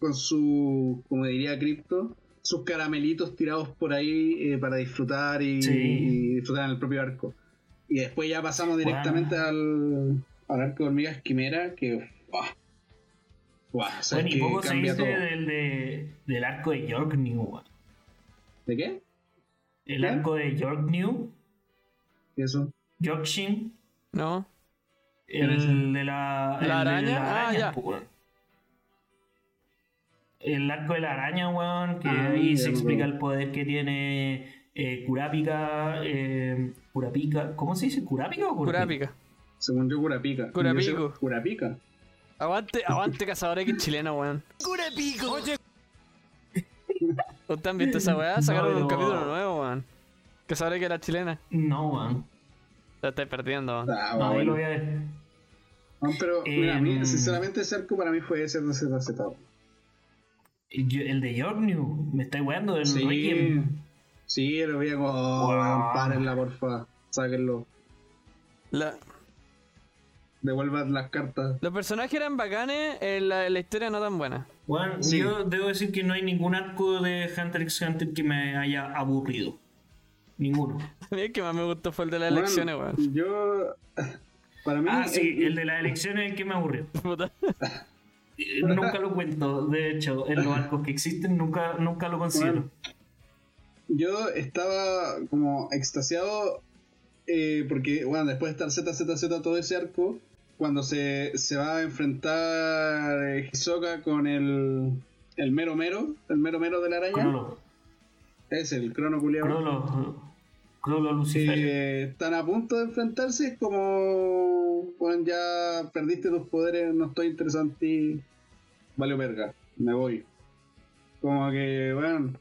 con su, como diría Crypto, sus caramelitos tirados por ahí eh, para disfrutar y, Sí. y disfrutar en el propio arco. Y después ya pasamos directamente al, al arco de hormigas quimera, que... ¡buah! ¡buah! o sea, Bueno, y poco se dice del, de, del arco de York New. weón. ¿De qué? El arco de York New, ¿Y eso? Yorkshin, ¿No? ¿Cuál es el de la, el de ¿La araña? Ah, ya. pues. El arco de la araña, weón, que Ah, ahí se explica el poder que tiene eh, Kurapika, eh, Kurapika, ¿cómo se dice? ¿Kurapika o Kurapika? Kurápica. Según yo, Curapica. Curapico. Yo sé- Curapica. Aguante, aguante Cazador X chileno, weón. ¿Ustedes han visto esa weá? Sacaron un No. capítulo nuevo, weón. Cazador X era chilena. No, weón. Te estáis perdiendo, weón. Ah, No, ahí lo voy a ver. No, pero, mira, a mí, Em. sinceramente, ese arco para mí fue ese ZZ. Yo- El de York New, me estáis weando, el Sí, Requiem. sí, lo veía como. Oh, Wow. Párenla, porfa. Sáquenlo. La- Devuelvan las cartas. los personajes eran bacanes, eh, la, la historia no tan buena. Bueno, Sí. yo debo decir que no hay ningún arco de Hunter x Hunter que me haya aburrido. Ninguno. A mí el que más me gustó fue el de las Bueno, elecciones, weón. Yo. Para mí. Ah, sí, el- el de las elecciones es el que me aburrió. Eh, Nunca lo cuento, de hecho, en los arcos que existen nunca, nunca lo considero. Yo estaba como extasiado eh, porque, bueno, después de estar ZZZ todo ese arco, cuando se, se va a enfrentar eh, Hisoka con el, el mero mero, el mero mero de la araña, es el crono culiao, Crollo, Crollo Lucifer. que están a punto de enfrentarse, es como, bueno, ya perdiste tus poderes, no estoy interesado en ti, vale verga, me voy. Como que, bueno,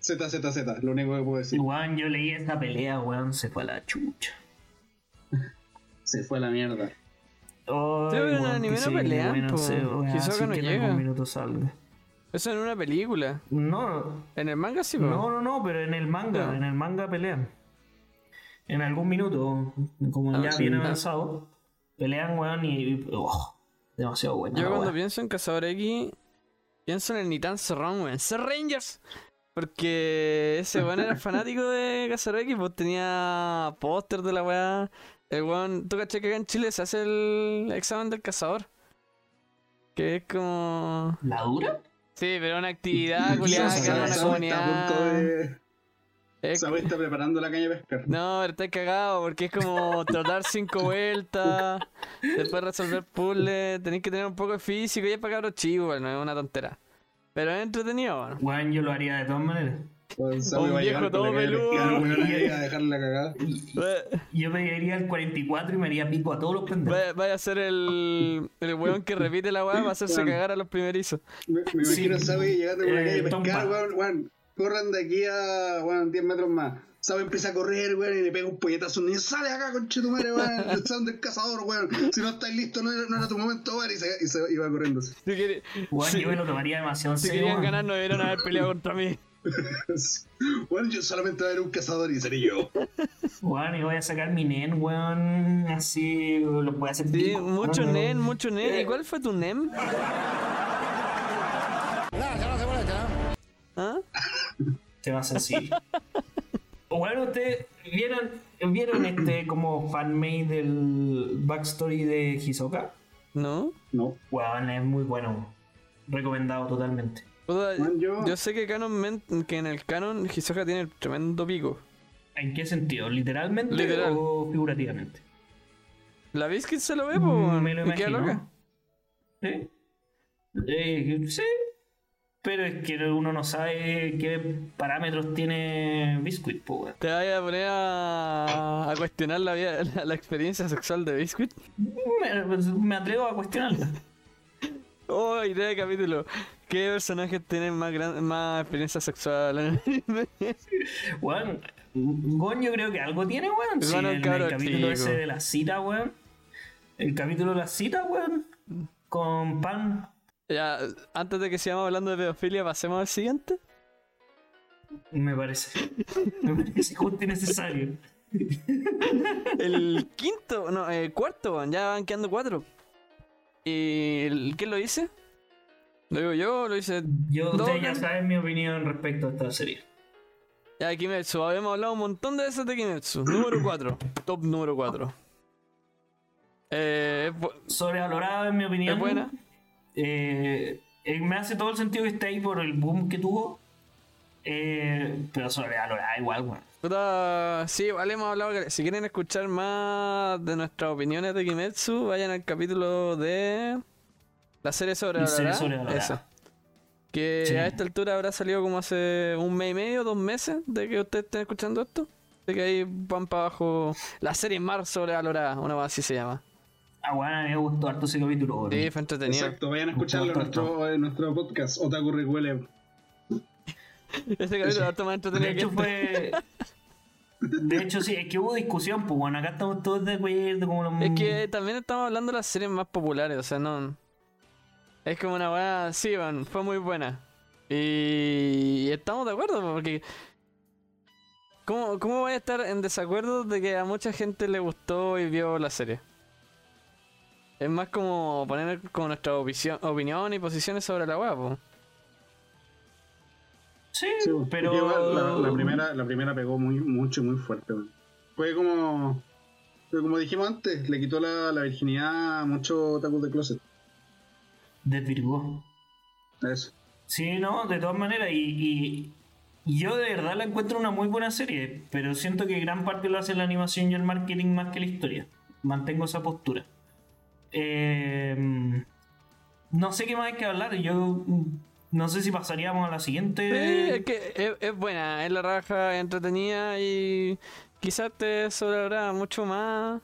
ZZZ, lo único que puedo decir. Weón, yo leí esa pelea, weón, se fue a la chucha. Se fue a la mierda. Ay, pero en anime no pelean, bueno, así no llega. algún minuto salga. Eso en una película. No, En el manga sí, po. no, no, no, pero en el manga, No. en el manga pelean. En algún minuto, como Ah, ya sí. bien Ah. avanzado, pelean, weón, y. oh, demasiado bueno. Yo cuando pienso en Cazador X, pienso en el Nitan Serrón, weón. ¡Ser Rangers! Porque ese weón era fanático de Cazador X, pues tenía póster de la weá. El weón, tú caché que acá en Chile se hace el examen del cazador. Que es como. ¿La dura? Sí, pero una actividad culiada que una está comunidad. Es- está preparando la caña de pescar. No, pero estáis cagado porque es como trotar cinco vueltas, después resolver puzzles, tenéis que tener un poco de físico y es para cabros chicos, bueno, es una tontera. Pero es entretenido, bueno. Weón, yo lo haría de todas maneras. Un a viejo todo peludo. a. Yo pediría el 44 y me haría pico a todos los pendejos. Vaya, vaya a ser el, el weón que repite la weá, va a hacerse cagar a los primerizos. Me, me imagino Sí. llegando con la Eh, Tom pescar, weón, weón. Corran de aquí a, weón, 10 metros más. Sabe empieza a correr, weón, y le pega un puñetazo a niño. Sale acá, conchetumare, weón. El sound del cazador, weón. Si no estáis listos, no, era- no era tu momento, weón. Y se, y se iba corriendo. Si, Weón, yo me lo tomaría demasiado en si serio, querían weón. ganar, no debieron haber peleado contra mí. Bueno, yo solamente voy a ver un cazador y seré yo. Weón, y voy a sacar mi nen, weón. Así, lo voy a hacer Sí, pico. mucho weón. NEM, mucho NEM. ¿Y cuál fue tu NEM? ¿Ah? Tema sencillo. bueno, ustedes vieron, vieron este como fanmade del backstory de Hisoka. ¿No? No. Weón, es muy bueno. Recomendado totalmente. Puta, yo- yo sé que, canon, men- que en el canon Hisoka tiene tremendo pico. ¿En qué sentido? ¿Literalmente Literal. o figurativamente? ¿La Biscuit se lo ve, po? Mm, me lo ¿Y queda imagino. loca? ¿Sí? Eh, sí. Pero es que uno no sabe qué parámetros tiene Biscuit, po, weón. ¿Te vayas a poner a, a cuestionar la, vida, la, la experiencia sexual de Biscuit? Me, me atrevo a cuestionarla. Oh, idea de capítulo. ¿Qué personajes tienen más, gran, más experiencia sexual en el anime? Gon yo creo que algo tiene, weón. Sí, en el cabro capítulo chico. ese de la cita, weón. El capítulo de la cita, weón. Con Pan. Ya, antes de que sigamos hablando de pedofilia, pasemos al siguiente. Me parece. Me parece justo y necesario. El quinto, no, el cuarto, ya van quedando cuatro. ¿Y quién lo dice? ¿Lo digo yo o lo dice Yo, ustedes ya saben mi opinión respecto a esta serie. Ya, Kimetsu, habíamos hablado un montón de veces de Kimetsu. Número 4, top número 4. Eh, Sobrevalorada, en mi opinión. es buena. Eh, eh, me hace todo el sentido que esté ahí por el boom que tuvo. Eh, pero sobrevalorada igual, weón. Puta, sí, igual hemos hablado que si quieren escuchar más de nuestras opiniones de Kimetsu, vayan al capítulo de la serie sobre La serie sobrevalorada. Esa. Que Sí. a esta altura habrá salido como hace un mes y medio, dos meses de que ustedes estén escuchando esto. De que ahí van para abajo la serie más sobrevalorada, una más así se llama. Ah, weón, a mí me gustó harto ese capítulo. Sí, fue entretenido. Exacto, vayan a escucharlo en nuestro, en nuestro podcast, Otaku Recuele. Este capítulo harto más entretenido De hecho, este. fue. De hecho, sí, es que hubo discusión, pues bueno, acá estamos todos de acuerdo, como los- Es que también estamos hablando de las series más populares, o sea, no. Es como una weá, sí, man, fue muy buena. Y estamos de acuerdo, porque. ¿Cómo, ¿Cómo voy a estar en desacuerdo de que a mucha gente le gustó y vio la serie? Es más como poner como nuestra opinión, y posiciones sobre la weá, po. Sí, Sí, pues, pero. igual la, la primera, la primera pegó muy, mucho, muy fuerte. Fue como. Como dijimos antes, le quitó la, la virginidad a muchos otakus de closet. Desvirgó. Eso. Sí, no, de todas maneras, y, y- yo de verdad la encuentro una muy buena serie, pero siento que gran parte lo hace la animación y el marketing más que la historia. Mantengo esa postura. Eh, no sé qué más hay que hablar, yo no sé si pasaríamos a la siguiente. Es buena, es la raja, entretenida y quizás te sobrará mucho más.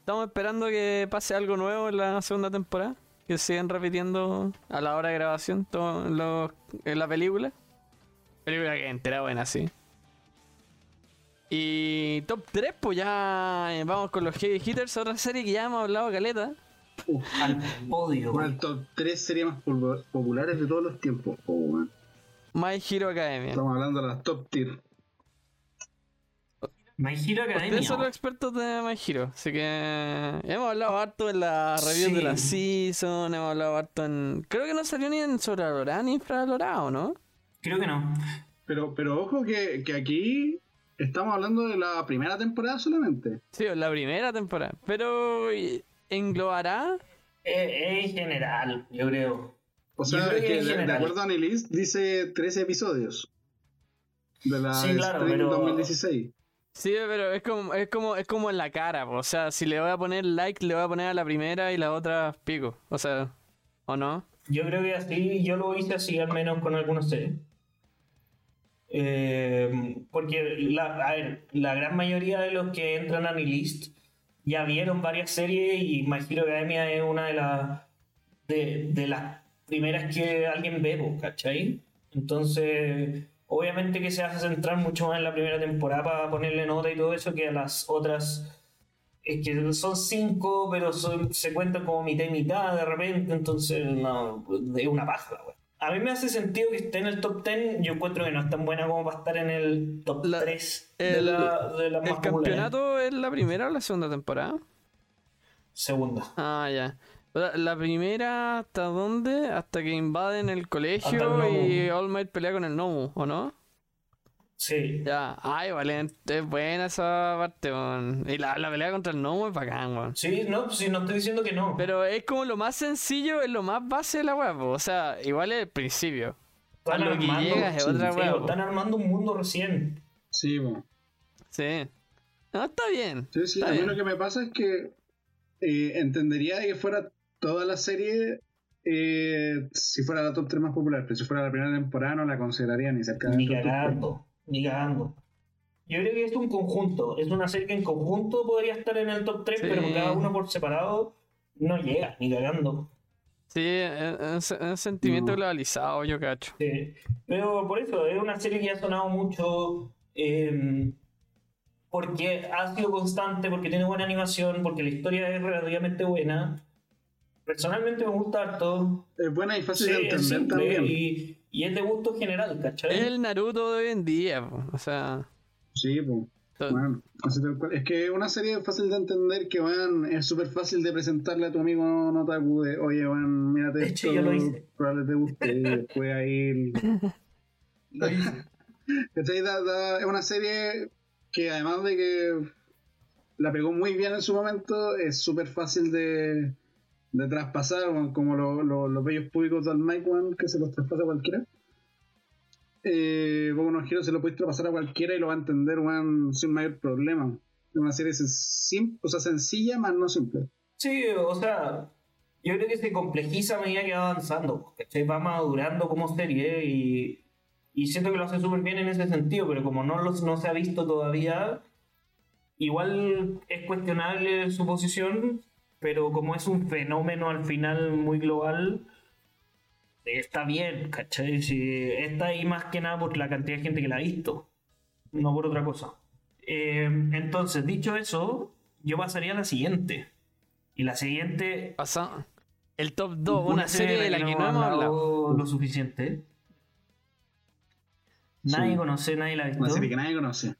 Estamos esperando que pase algo nuevo en la segunda temporada, que sigan repitiendo a la hora de grabación todo en la película. Película que entera buena, sí. Y top 3, pues ya eh, vamos con los Heavy Hitters, otra serie que ya hemos hablado caleta, Uf, al podio. Bueno, el top 3 series más pul- populares de todos los tiempos. Oh. My Hero Academia. Estamos hablando de las top tier. My Hero Academia. Ustedes son los expertos de My Hero, así que hemos hablado harto en la review de la season, hemos hablado harto en... Creo que no salió ni en sobrevalorado ni infravalorado, ¿no? Creo que no. Pero, pero ojo que, que aquí estamos hablando de la primera temporada solamente. Sí, la primera temporada. Pero ¿y- englobará... Eh, en general, yo creo. O sea, creo es que que en de, acuerdo a Annelise, dice 13 episodios. De la Sí, claro, pero- 2016. Sí, pero es como, es como, es como en la cara, po. o sea, si le voy a poner like, le voy a poner a la primera y la otra pico. O sea, ¿o no? Yo creo que así, yo lo hice así al menos con algunos series. Eh, porque, la, a ver, la gran mayoría de los que entran a mi list ya vieron varias series y My Hero Academia es una de las de, las primeras que alguien ve, ¿cachai? Entonces, obviamente que se hace centrar mucho más en la primera temporada para ponerle nota y todo eso que a las otras. Es que son cinco, pero son- se cuentan como mitad y mitad de repente, entonces no, es una paja, güey. A mí me hace sentido que esté en el top 10, yo encuentro que no es tan buena como para estar en el top La- 3 de, el- la, de las ¿El más populares. campeonato es la primera o la segunda temporada? Segunda. Ah, ya. La primera, ¿hasta dónde? Hasta que invaden el colegio el y All Might pelea con el Nomu, ¿o no? Sí. Ya, ay, vale, es buena esa parte, weón. Y la, la pelea contra el Nomu es bacán, weón. Sí, no, pues sí, no estoy diciendo que no. Pero es como lo más sencillo, es lo más base de la web, o sea, igual es el principio. a lo que llegas es otra sí, wea, po. Están armando un mundo recién. Sí, bueno. Sí. No, está bien. Sí, sí, Está a mí lo que me pasa es que eh, entendería que fuera toda la serie eh, si fuera la top 3 más popular, pero si fuera la primera temporada no la consideraría ni cerca de Ni top 3. cagando, ni cagando. Yo creo que es un conjunto, es una serie que en conjunto podría estar en el top 3, Sí. pero cada uno por separado no llega, ni cagando. Sí, es, un sentimiento No. globalizado, yo cacho. Sí. Pero por eso, es una serie que ha sonado mucho eh, porque ha sido constante, porque tiene buena animación, porque la historia es relativamente buena. Personalmente me gusta harto. Es buena y fácil Sí, de entender también. y, y es de gusto general, ¿cachai? Es el Naruto de hoy en día, po, o sea. Sí, pues. Bueno, es que es una serie fácil de entender que van, es súper fácil de presentarle a tu amigo Notaku de, oye, van, mírate De esto, hecho, yo lo hice. probablemente te guste y después ahí... ¿Cachai? Da- da- es una serie que además de que la pegó muy bien en su momento, es súper fácil de, de traspasar, como lo- lo- los bellos públicos del Mike One, que se los traspasa a cualquiera. Eh, Boku no Hero se lo puedes traspasar a cualquiera y lo va a entender weón, sin mayor problema. Es una serie sen- sim- o sea, sencilla, más no simple. Sí, o sea, yo creo que se complejiza a medida que va avanzando, ¿cachai? Va madurando como serie y, y siento que lo hace súper bien en ese sentido, pero como no, los, no se ha visto todavía, igual es cuestionable su posición, pero como es un fenómeno al final muy global, está bien, ¿cachai? Sí, está ahí más que nada por la cantidad de gente que la ha visto, no por otra cosa. Eh, entonces, dicho eso, yo pasaría a la siguiente. Y la siguiente. Pasa. El top 2, una, serie de la que no hemos hablado. lo suficiente. Nadie Sí. conoce, nadie la ha visto. Una serie que nadie conoce.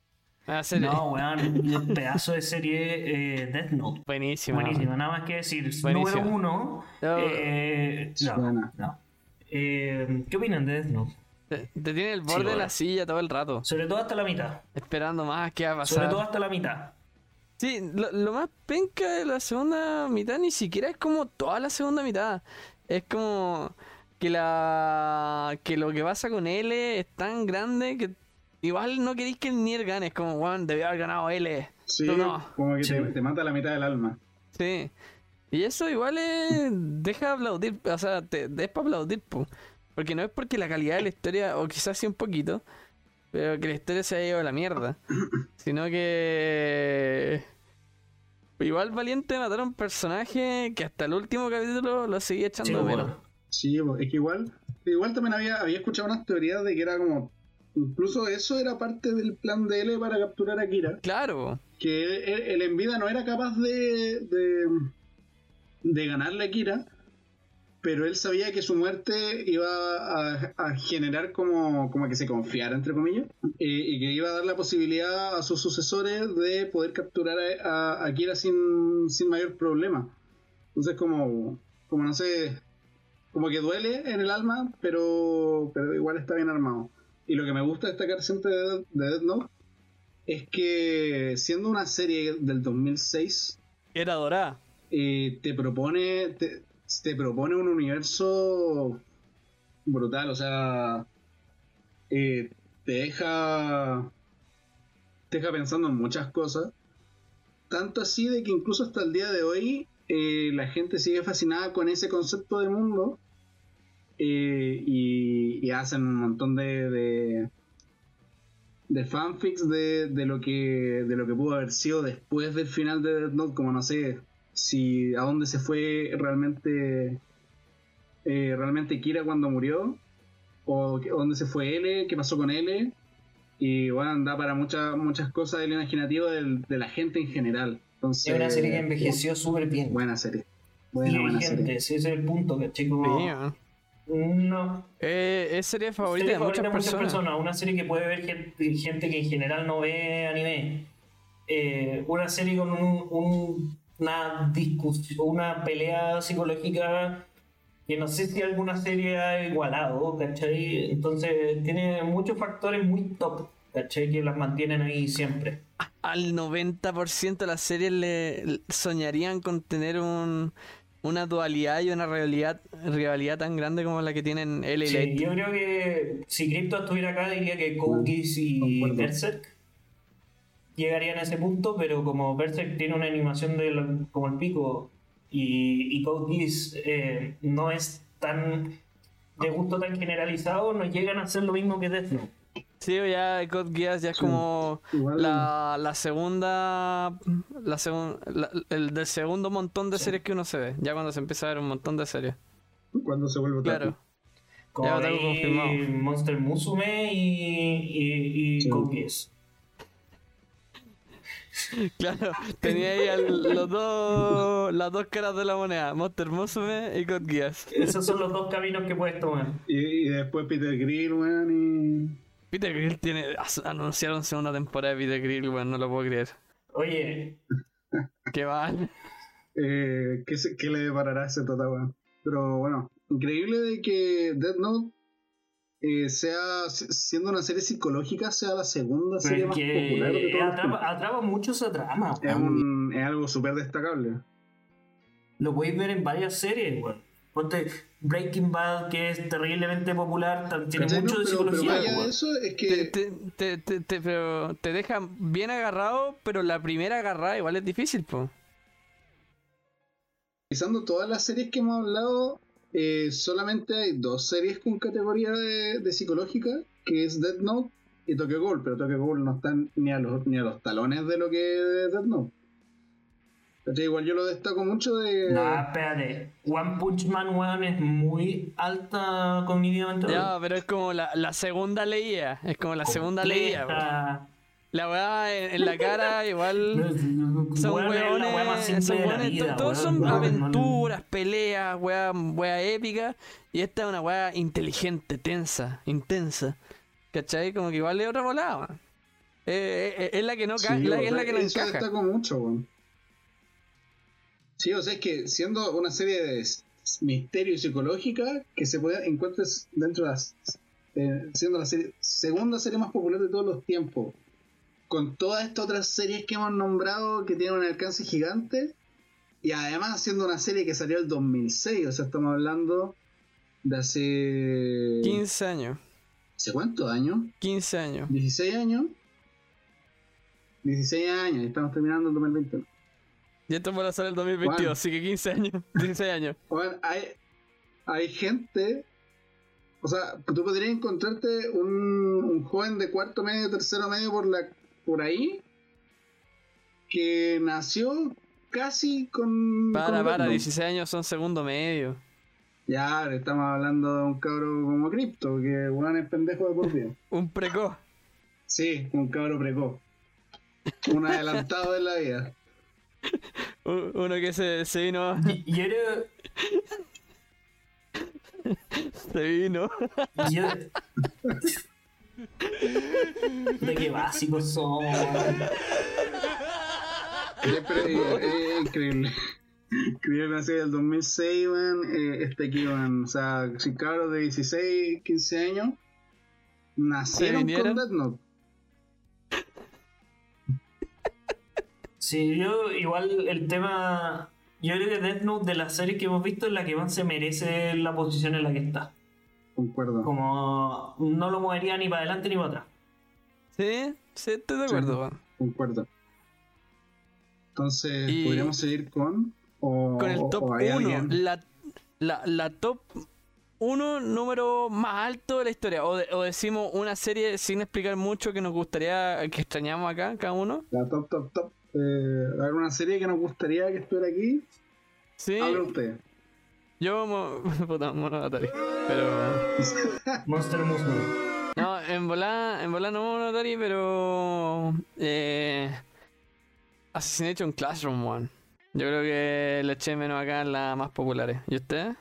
Serie No, weón, un pedazo de serie eh, Death Note. buenísima. Buenísimo, nada más que decir. Buenísima. Número uno. No. eh, no, no. Eh, ¿Qué opinan de Death Note? Te, te tiene el borde de la silla todo el rato, Sobre todo hasta la mitad. esperando más qué va a Sobre pasar. todo hasta la mitad. Sí, lo, lo más penca de la segunda mitad ni siquiera es como toda la segunda mitad. Es como que la que lo que pasa con L es tan grande que igual no queréis que el Nier gane. Es como, weón, debió haber ganado L. Sí, no. como que Sí. te, te mata la mitad del alma. Sí. Y eso igual es. Deja de aplaudir. O sea, te, es para aplaudir, po. Porque no es porque la calidad de la historia, o quizás sí un poquito, pero que la historia se haya ido a la mierda. Sino que. Igual valiente matar a un personaje que hasta el último capítulo lo seguía echando Sí, bueno. menos. Sí, es que igual, igual también había, había escuchado unas teorías de que era como, incluso eso era parte del plan de L para capturar a Kira, Claro, que él, él en vida no era capaz de, de, de ganarle a Kira, pero él sabía que su muerte iba a, a generar como, como que se confiara, entre comillas, y que iba a dar la posibilidad a sus sucesores de poder capturar a, a- a Kira sin, sin mayor problema. Entonces, como, como no sé, como que duele en el alma, pero, pero igual está bien armado. Y lo que me gusta destacar siempre de, de Death Note es que siendo una serie del 2006, Era dorada. eh, te propone te, te propone un universo brutal, o sea, eh, te deja te deja pensando en muchas cosas, tanto así de que incluso hasta el día de hoy eh, la gente sigue fascinada con ese concepto de mundo eh, y, y hacen un montón de, de de fanfics de, de lo que de lo que pudo haber sido después del final de Death Note, como no sé si a dónde se fue realmente eh, realmente Kira cuando murió o que- dónde se fue L, qué pasó con L y bueno, da para muchas muchas cosas del imaginativo del- de la gente en general. Entonces, Es una serie que envejeció súper bien. Buena serie. Buena, buena serie. ese es el punto, Sí, weón. No, Eh, es serie favorita serie de muchas favorita personas. Una serie que puede ver gente, gente que en general no ve anime. Eh, una serie con un- un- una discusión, una pelea psicológica que no sé si alguna serie ha igualado, ¿cachai? Entonces tiene muchos factores muy top, ¿cachai? Que las mantienen ahí siempre. Al 90% de las series le soñarían con tener un, una dualidad y una rivalidad, rivalidad tan grande como la que tienen L y Sí, Light. yo creo que si Crypto estuviera acá diría que Geass y. Berserk llegarían a ese punto, pero como Berserk tiene una animación del, como el pico y, y Code Geass eh, no es tan de gusto tan generalizado, no llegan a ser lo mismo que Death Note. Sí, ya God Geass ya es como Igual- la, la segunda, la segun- la- el del segundo montón de series que uno se ve, ya cuando se empieza a ver un montón de series. Cuando se vuelve. Claro. Como Ya lo tengo ahí confirmado. Monster Musume y, y, y Sí. Code Geass. Claro, tenía ahí al- los dos, las dos caras de la moneda, Monster Musume y God Geass. Esos son los dos caminos que puedes tomar. Y, y después Peter Grill, weón, y... Peter Grill tiene, anunciaron segunda temporada de Peter Grill, weón, no lo puedo creer. Oye, Que van. eh, ¿qué, se- qué le deparará a ese prota, weón? Pero bueno, increíble de que Death Note eh, sea, si- siendo una serie psicológica, sea la segunda serie pero es más popular de todos atrapa, atrapa mucho esa trama. Es, un- es algo súper destacable. Lo podéis ver en varias series, weón. Ponte Breaking Bad, que es terriblemente popular, tiene mucho No, de pero, pero psicología. allá de weón. eso, es Te, que te, te, te- te- pero te deja bien agarrado, pero la primera agarrada igual es difícil, po. revisando todas las series que hemos hablado, eh, solamente hay dos series con categoría de, de psicológica, que es Death Note y Tokyo Ghoul, pero Tokyo Ghoul no están ni a los, ni a los talones de lo que es Death Note. Igual yo lo destaco mucho de... No, espérate. One Punch Man, weón, es muy alta cognitivamente. Ya, pero es como la, la segunda leía, es como la segunda leía. Compleja. La weá en, en la cara igual son Weón, weones, son de weones, vida, todos weón. son No, no, aventuras, peleas, weá, weá épica, y esta es una weá inteligente, tensa, intensa. ¿Cachai? Como que igual es otra volada, weón. Eh, eh, es la que no, Sí, la- es la que no encaja. mucho, weón. Sí, o sea, es que siendo una serie de misterio y psicológica que se puede encuentres dentro de las eh, siendo la serie, segunda serie más popular de todos los tiempos con todas estas otras series que hemos nombrado que tienen un alcance gigante y además siendo una serie que salió el 2006 o sea estamos hablando de hace 15 años, ¿hace cuántos años? 15 años. 16 años 16 años y estamos terminando el 2021 Y esto para salir el 2022, Juan. así que 15 años, 16 años. Bueno, hay, hay gente. O sea, tú podrías encontrarte un, un joven de cuarto medio, tercero medio por la por ahí que nació casi con. Para, con para, Death Note. 16 años son segundo medio. Ya, estamos hablando de un cabro como Crypto, que weón es pendejo de por vida. Un precoz. Sí, un cabro precoz. Un adelantado de la vida. Uno que se, se vino. Y- Yo creo. Se vino. Yo... De qué básicos somos. Eh, pero, eh, eh, increíble. Increíble la serie del 2006, man. Eh, este aquí, man. O sea, si cabros de 16, 15 años nacieron con Death Note. Sí, yo igual el tema. Yo creo que Death Note de las series que hemos visto es la que más se merece la posición en la que está. Concuerdo. Como no lo movería ni para adelante ni para atrás. Sí, sí, estoy de acuerdo, weón. Concuerdo. Entonces, Y- podríamos seguir con. O, Con el top o hay 1, alguien- la, la, la top 1 número más alto de la historia. O, de- o decimos una serie sin explicar mucho que nos gustaría, que extrañamos acá, cada uno. La top, top, top. Eh, a ver, una serie que nos gustaría que estuviera aquí. Sí, Habla usted. yo, mo- puta, Monogatari. Pero. Monster Musume. No, en volar, en volar no Monogatari, pero. Eh, Assassination Classroom, one. Yo creo que le eché menos acá en las más populares. ¿Y usted?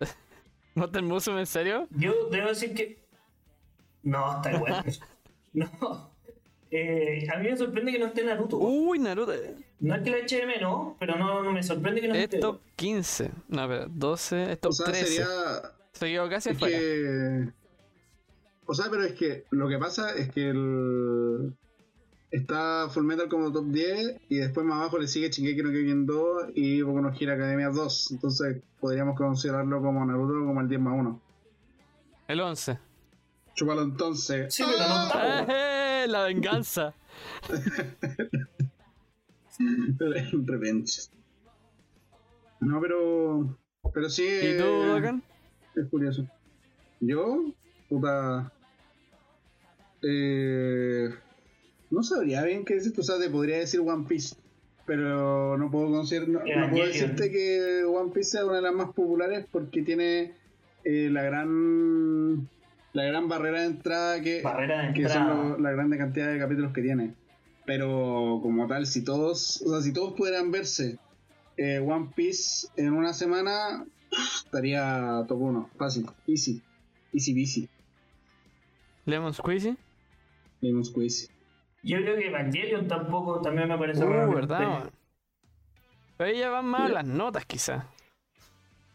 ¿Monster Musume, en serio? Yo debo decir que. No, está igual. no. Eh, a mí me sorprende que no esté Naruto. Uy, Naruto. No es que la eche de menos, pero no, no me sorprende que no Es esté. top 15. No, espera, 12. Es top O sea, 13. sería. Se quedó casi Es afuera. que. O sea, pero es que lo que pasa es que el. Está Full Metal como top 10 y después más abajo le sigue Shingeki no Kyojin 2 y Boku no Hero Academia 2. Entonces podríamos considerarlo como Naruto como el 10 más 1. El 11. Chúpalo entonces. Sí, pero no está. ¡Eh! La venganza. Revenge. No, pero. Pero sí. ¿Y tú, eh, Dokan? Es curioso. Yo, puta. Eh, no sabría bien qué decirte. O sea, te podría decir One Piece. Pero no puedo. No, no puedo decirte que One Piece sea una de las más populares porque tiene eh, la gran. La gran barrera de entrada que, Barrera de que entrada. son lo- la grande cantidad de capítulos que tiene. Pero como tal, si todos, o sea, si todos pudieran verse eh, One Piece en una semana, estaría top 1, fácil, easy, easy peasy, Lemon Squeezy. Lemon Squeezy. Yo creo que Evangelion tampoco también me parece Uh, verdad. Pero ahí ya van más las notas, quizás.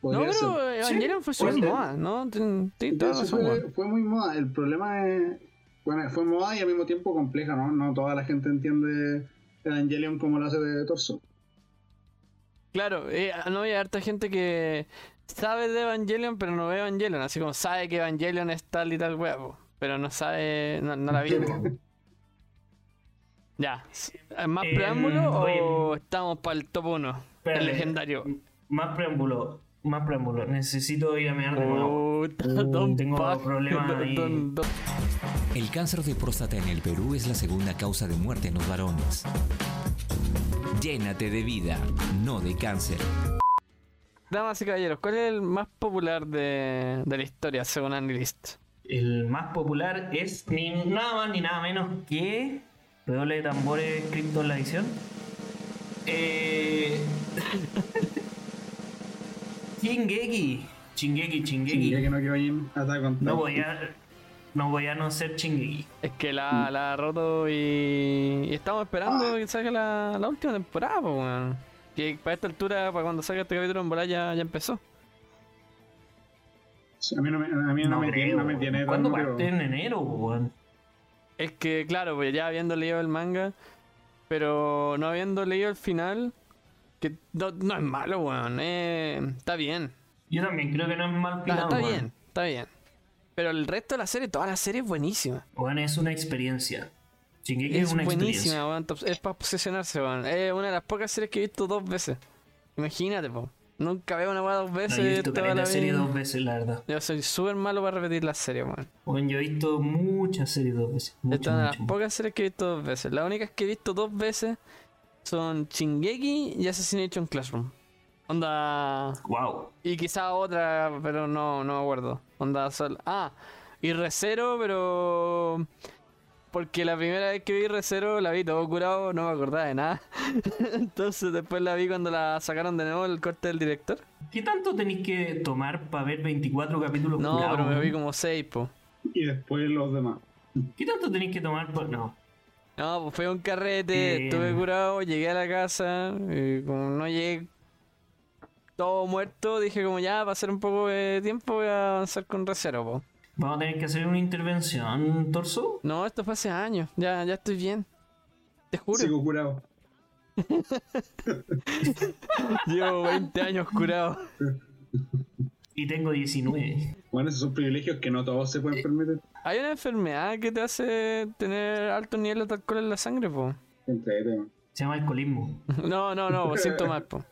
No, pero ser. Evangelion fue súper moda, ¿no? Sí, fue, muy moda. El problema es. Bueno, fue moda y al mismo tiempo compleja, ¿no? No toda la gente entiende Evangelion como lo hace de torso. Claro, eh, no hay harta gente que sabe de Evangelion, pero no ve Evangelion. Así como sabe que Evangelion es tal y tal huevo, pero no sabe, no, no la vive. ya, ¿más Eh, preámbulo o oye, estamos para el top 1? El legendario. Más preámbulo, más preámbulo. Necesito ir a mirar de nuevo. Uh, tengo problemas ahí. don- don- El cáncer de próstata en el Perú es la segunda causa de muerte en los varones. Llénate de vida, no de cáncer. Damas y caballeros, ¿cuál es el más popular de, de la historia según Anilist? El más popular es ni nada más ni nada menos que. Redoble de tambores cripto en la edición. Eh. Chingeki. Chingeki, Chingeki. No Attack on voy a. No voy a no ser Chingeki. Es que la, la ha roto y, y estamos esperando que salga la, la última temporada, pues, weón. Que para esta altura, para cuando salga este capítulo en volar ya, ya empezó. Sí, A mí no me, a mí no me tiene, no me tiene ¿Cuándo parte? En enero, weón. Es que, claro, pues ya habiendo leído el manga, pero no habiendo leído el final, que no, no es malo, weón. eh, está bien. Yo también creo que no es mal Está, plan. está bien, está bien. Pero el resto de la serie, toda la serie es buenísima. Weón, es una experiencia. Shingeki es, Es una buenísima, experiencia. weón. Es para obsesionarse, weón. Es una de las pocas series que he visto dos veces. Imagínate, po. Nunca veo una weá dos No, veces. yo he visto toda la serie dos veces, la verdad. Yo soy súper malo para repetir las series, weón. Bueno, yo he visto muchas series dos veces. Esta es una de las pocas series que he visto dos veces. Las únicas que he visto dos veces son Shingeki y Assassination Classroom. Onda. Wow. Y quizá otra, pero no, no me acuerdo. Onda sol. Ah, y Recero, pero. porque la primera vez que vi Recero la vi todo curado, no me acordaba de nada. Entonces después la vi cuando la sacaron de nuevo el corte del director. ¿Qué tanto tenéis que tomar para ver 24 capítulos No, curados, pero me vi como 6, po. Y después los demás. ¿Qué tanto tenéis que tomar? pa- No. No, pues fue un carrete, estuve curado, llegué a la casa, y como no llegué todo muerto, dije como ya, va a ser un poco de tiempo, voy a avanzar con Recero, po. Vamos a tener que hacer una intervención, Torso. No, esto fue hace años, ya, ya estoy bien. Te juro. Sigo curado. Llevo 20 años curado. Y tengo 19. Bueno, esos son privilegios que no todos se pueden permitir. Hay una enfermedad que te hace tener altos niveles de alcohol en la sangre, po. Se llama alcoholismo. No, no, no, síntomas, po.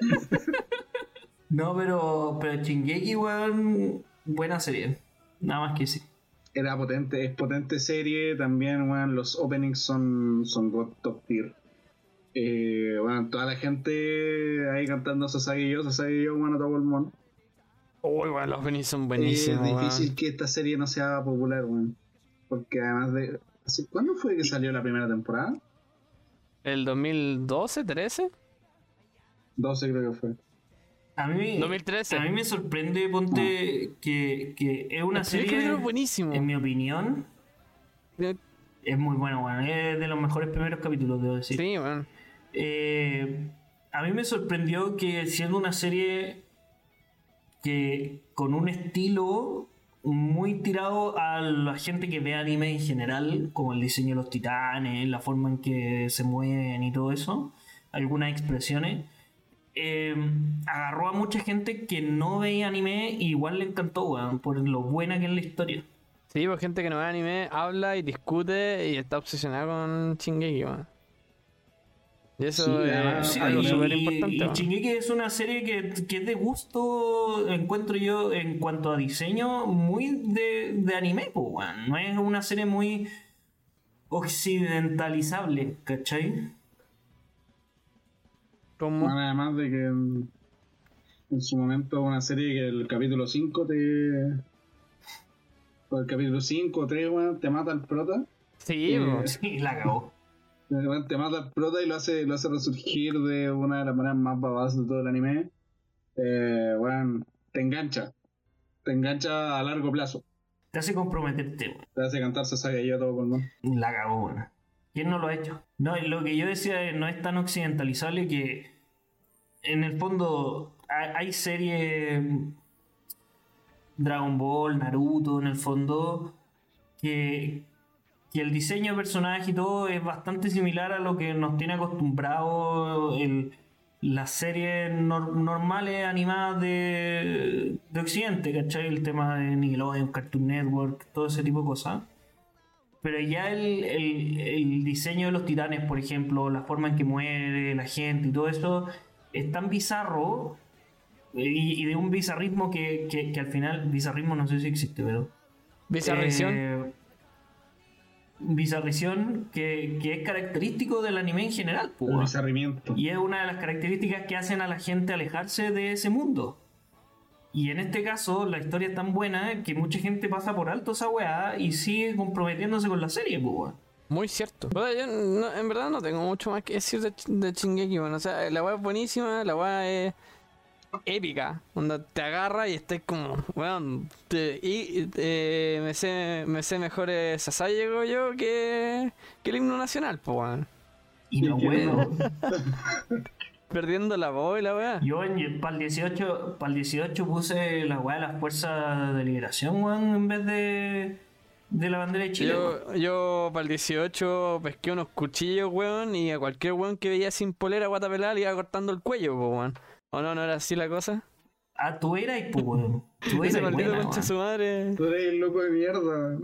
No, pero, pero Shingeki, weón, buena serie. Nada más que sí. Era potente, es potente serie. También, weón, los openings son, son god top tier. Eh, bueno, toda la gente ahí cantando Sasagi yo, Sasagi yo, bueno, todo el mundo. Uy, weón, los Benny son buenísimos, es difícil que esta serie no sea popular, weón. Porque además de. ¿hace- ¿Cuándo fue que salió la primera temporada? ¿El 2012, 13? 12 creo que fue. A mí, 2013. a mí me sorprende, ponte, que, que es una serie, es buenísimo. en mi opinión, es muy bueno, weón. Es de los mejores primeros capítulos, debo decir. Sí, weón. Eh, a mí me sorprendió que siendo una serie que con un estilo muy tirado a la gente que ve anime en general, como el diseño de los titanes, la forma en que se mueven y todo eso, algunas expresiones, eh, agarró a mucha gente que no veía anime y igual le encantó, por lo buena que es la historia. Sí, pues gente que no ve anime habla y discute y está obsesionada con Shingeki, weón. Y eso Sí, es Sí, algo y, súper y importante. weón. Shingeki es una serie que, que es de gusto, encuentro yo, en cuanto a diseño, muy de, de anime, weón. No es una serie muy occidentalizable, ¿cachai? Como- Bueno, además de que en, en su momento una serie que el capítulo 5 te. O el capítulo 5 o 3, weón, te mata el prota. Sí, Eh. Sí, la cagó. Te mata el prota y lo hace, lo hace resurgir de una de las maneras más babas de todo el anime. Eh, weón, te engancha. Te engancha a largo plazo. Te hace comprometerte, weón. Te hace cantar Sasage yo a todo pulmón. La cagó. ¿Quién no lo ha hecho? No, lo que yo decía es, no es tan occidentalizable que en el fondo hay, hay series Dragon Ball, Naruto, en el fondo, que, que el diseño de personaje y todo es bastante similar a lo que nos tiene acostumbrado el, las series nor- normales animadas de, de Occidente, ¿cachai? El tema de Nickelodeon, Cartoon Network, todo ese tipo de cosas. Pero ya el, el- el diseño de los titanes, por ejemplo, la forma en que muere la gente y todo eso, es tan bizarro y, y de un bizarrismo que, que- que al final, bizarrismo no sé si existe, pero... Bizarrición. eh, bizarrición que, que es característico del anime en general, El weón. bizarrimiento. Y es una de las características que hacen a la gente alejarse de ese mundo. Y en este caso, la historia es tan buena que mucha gente pasa por alto esa weá y sigue comprometiéndose con la serie, pues. Muy cierto. Yo no- en verdad no tengo mucho más que decir de, de Shingeki, weón. O sea, la weá es buenísima, la weá es épica. Onda, te agarra y estás como, weón. te- y eh, me, sé, me sé mejores Sasayego yo que, que el himno nacional, pues, weón. Y no puedo. Perdiendo la voz y la weá. Yo para el 18, para el 18 puse la weá de las fuerzas de liberación, weón, en vez de, de la bandera de Chile. Yo, yo para el 18 pesqué unos cuchillos, weón, y a cualquier weón que veía sin polera guata pelada le iba cortando el cuello, weón. ¿O no, no era así la cosa? Ah, tú eras, pues, weón. Tú Ese eras maldito concha su madre. Tú eres el loco de mierda, weón.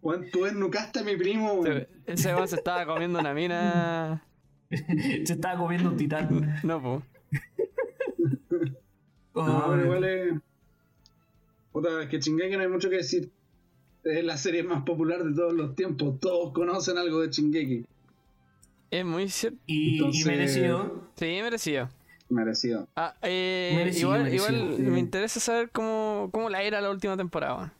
Juan, tú desnucaste a mi primo, weón. Ese- weón se estaba comiendo una mina. Se estaba comiendo un titán. No, po. No, Oh, pero igual es. Puta, es que Shingeki no hay mucho que decir. Es la serie más popular de todos los tiempos. Todos conocen algo de Shingeki. Es muy cierto. y, merecido. Sí, merecido. Merecido. Ah, eh, Merecido, igual merecido, igual sí. me interesa saber cómo, cómo la era la última temporada.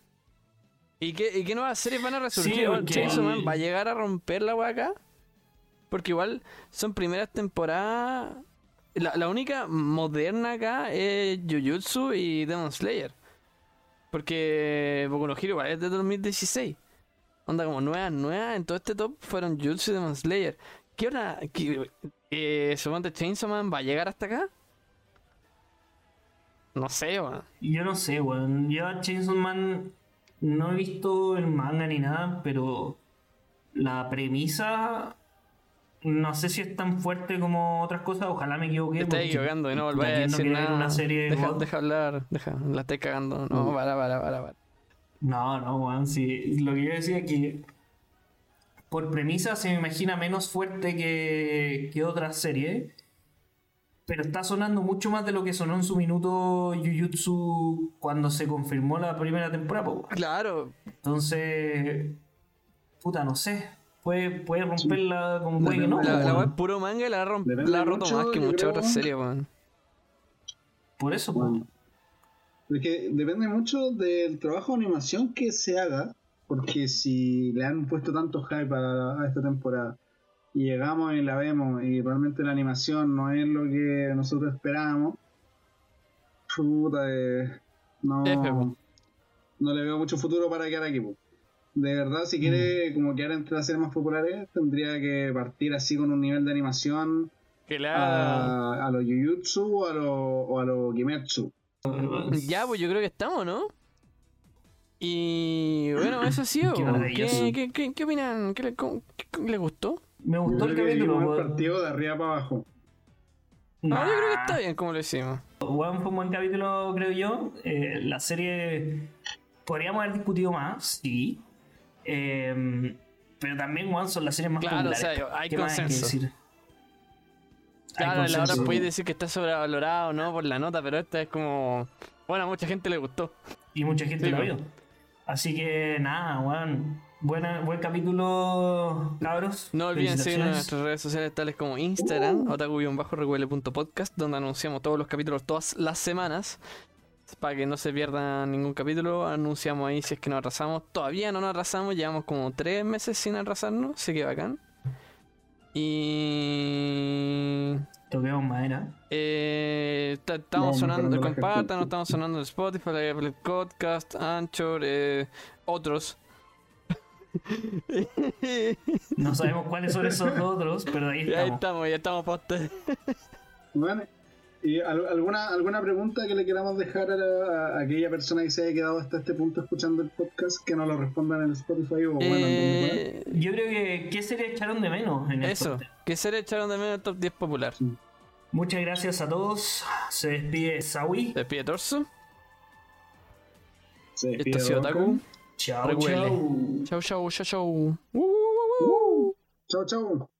¿Y qué, ¿Y qué nuevas series van a resurgir? Sí, porque- Chainsaw Man va a llegar a romper la weá acá. Porque igual son primeras temporadas. La, la única moderna acá es Jujutsu y Demon Slayer. Porque Boku no Hero igual es de 2016. Onda como nuevas, nuevas. En todo este top fueron Jujutsu y Demon Slayer. ¿Qué hora? ¿Qué, eh, ¿Suponte Chainsaw Man va a llegar hasta acá? No sé, weón. Yo no sé, weón. Yo a Chainsaw Man no he visto el manga ni nada, pero la premisa no sé si es tan fuerte como otras cosas. Ojalá me equivoqué. Te estás equivocando y no volvés a decir nada. una serie de deja, deja hablar, deja, la estás cagando. No, para, para, para, para. No, no, weón. Sí. Lo que yo decía es que por premisa se me imagina menos fuerte que, que otras series. Pero está sonando mucho más de lo que sonó en su minuto Jujutsu cuando se confirmó la primera temporada. po. Claro, Entonces, puta, no sé. Puede, puede romperla como puede que no. la, la es puro manga y la, ha romp- la ha roto mucho, más que muchas creo, otras series, weón. Por eso. Bueno. Porque depende mucho del trabajo de animación que se haga. Porque si le han puesto tanto hype a, a esta temporada y llegamos y la vemos y realmente la animación no es lo que nosotros esperábamos, puta, eh, no, no le veo mucho futuro para quedar aquí. po. De verdad, si quiere como quedar entre las series más populares, tendría que partir así con un nivel de animación Que le haga... a, a los Jujutsu o a los o a los Kimetsu. Ya, pues yo creo que estamos, ¿no? Y bueno, eso Qué maravilloso. ¿qué, qué, qué, qué opinan? ¿Qué, le, cómo- qué- qué le gustó? Me Yo gustó el creo que capítulo. el partido de arriba para abajo. Ah, yo creo que Nah. está bien como lo hicimos. Weón, fue un buen capítulo, creo yo. Eh, la serie podríamos haber discutido más, sí. Eh, pero también, weón, son las series más Claro, o populares. sea, hay ¿Qué más que consenso. decir? Hay Claro, a la hora consenso. podéis decir que está sobrevalorado, ¿no? Por la nota, pero esta es como... Bueno, a mucha gente le gustó. Y mucha gente Sí, lo claro. vio. Así que nada, weón. Buena, buen capítulo, cabros. No olviden seguirnos en nuestras redes sociales tales como Instagram, otaku-recuele.podcast, donde anunciamos todos los capítulos todas las semanas. Para que no se pierdan ningún capítulo, anunciamos ahí si es que nos atrasamos. Todavía no nos atrasamos, llevamos como tres meses sin atrasarnos, así que bacán. Y. Toquemos madera. Eh, ta- estamos sonando, compartan, gente. estamos sonando en Spotify, Apple Podcast, Anchor, eh, otros. No sabemos cuáles son esos otros, pero ahí Y ahí estamos. estamos, ya estamos para ustedes. Bueno, ¿y al- alguna, alguna pregunta que le queramos dejar a, la- a aquella persona que se haya quedado hasta este punto escuchando el podcast que no lo respondan en Spotify o bueno, en? Eh, Yo creo que ¿qué serie echaron de menos en el Eso, top 10? que se le echaron de menos el top 10 popular. Muchas gracias a todos. Se despide Sawi. Despide Torso. Se Esto despide ha sido Otaku. Chao, chao. Chau, chau, chau, chau. Uh, uh, uh, uh. Chao, chao.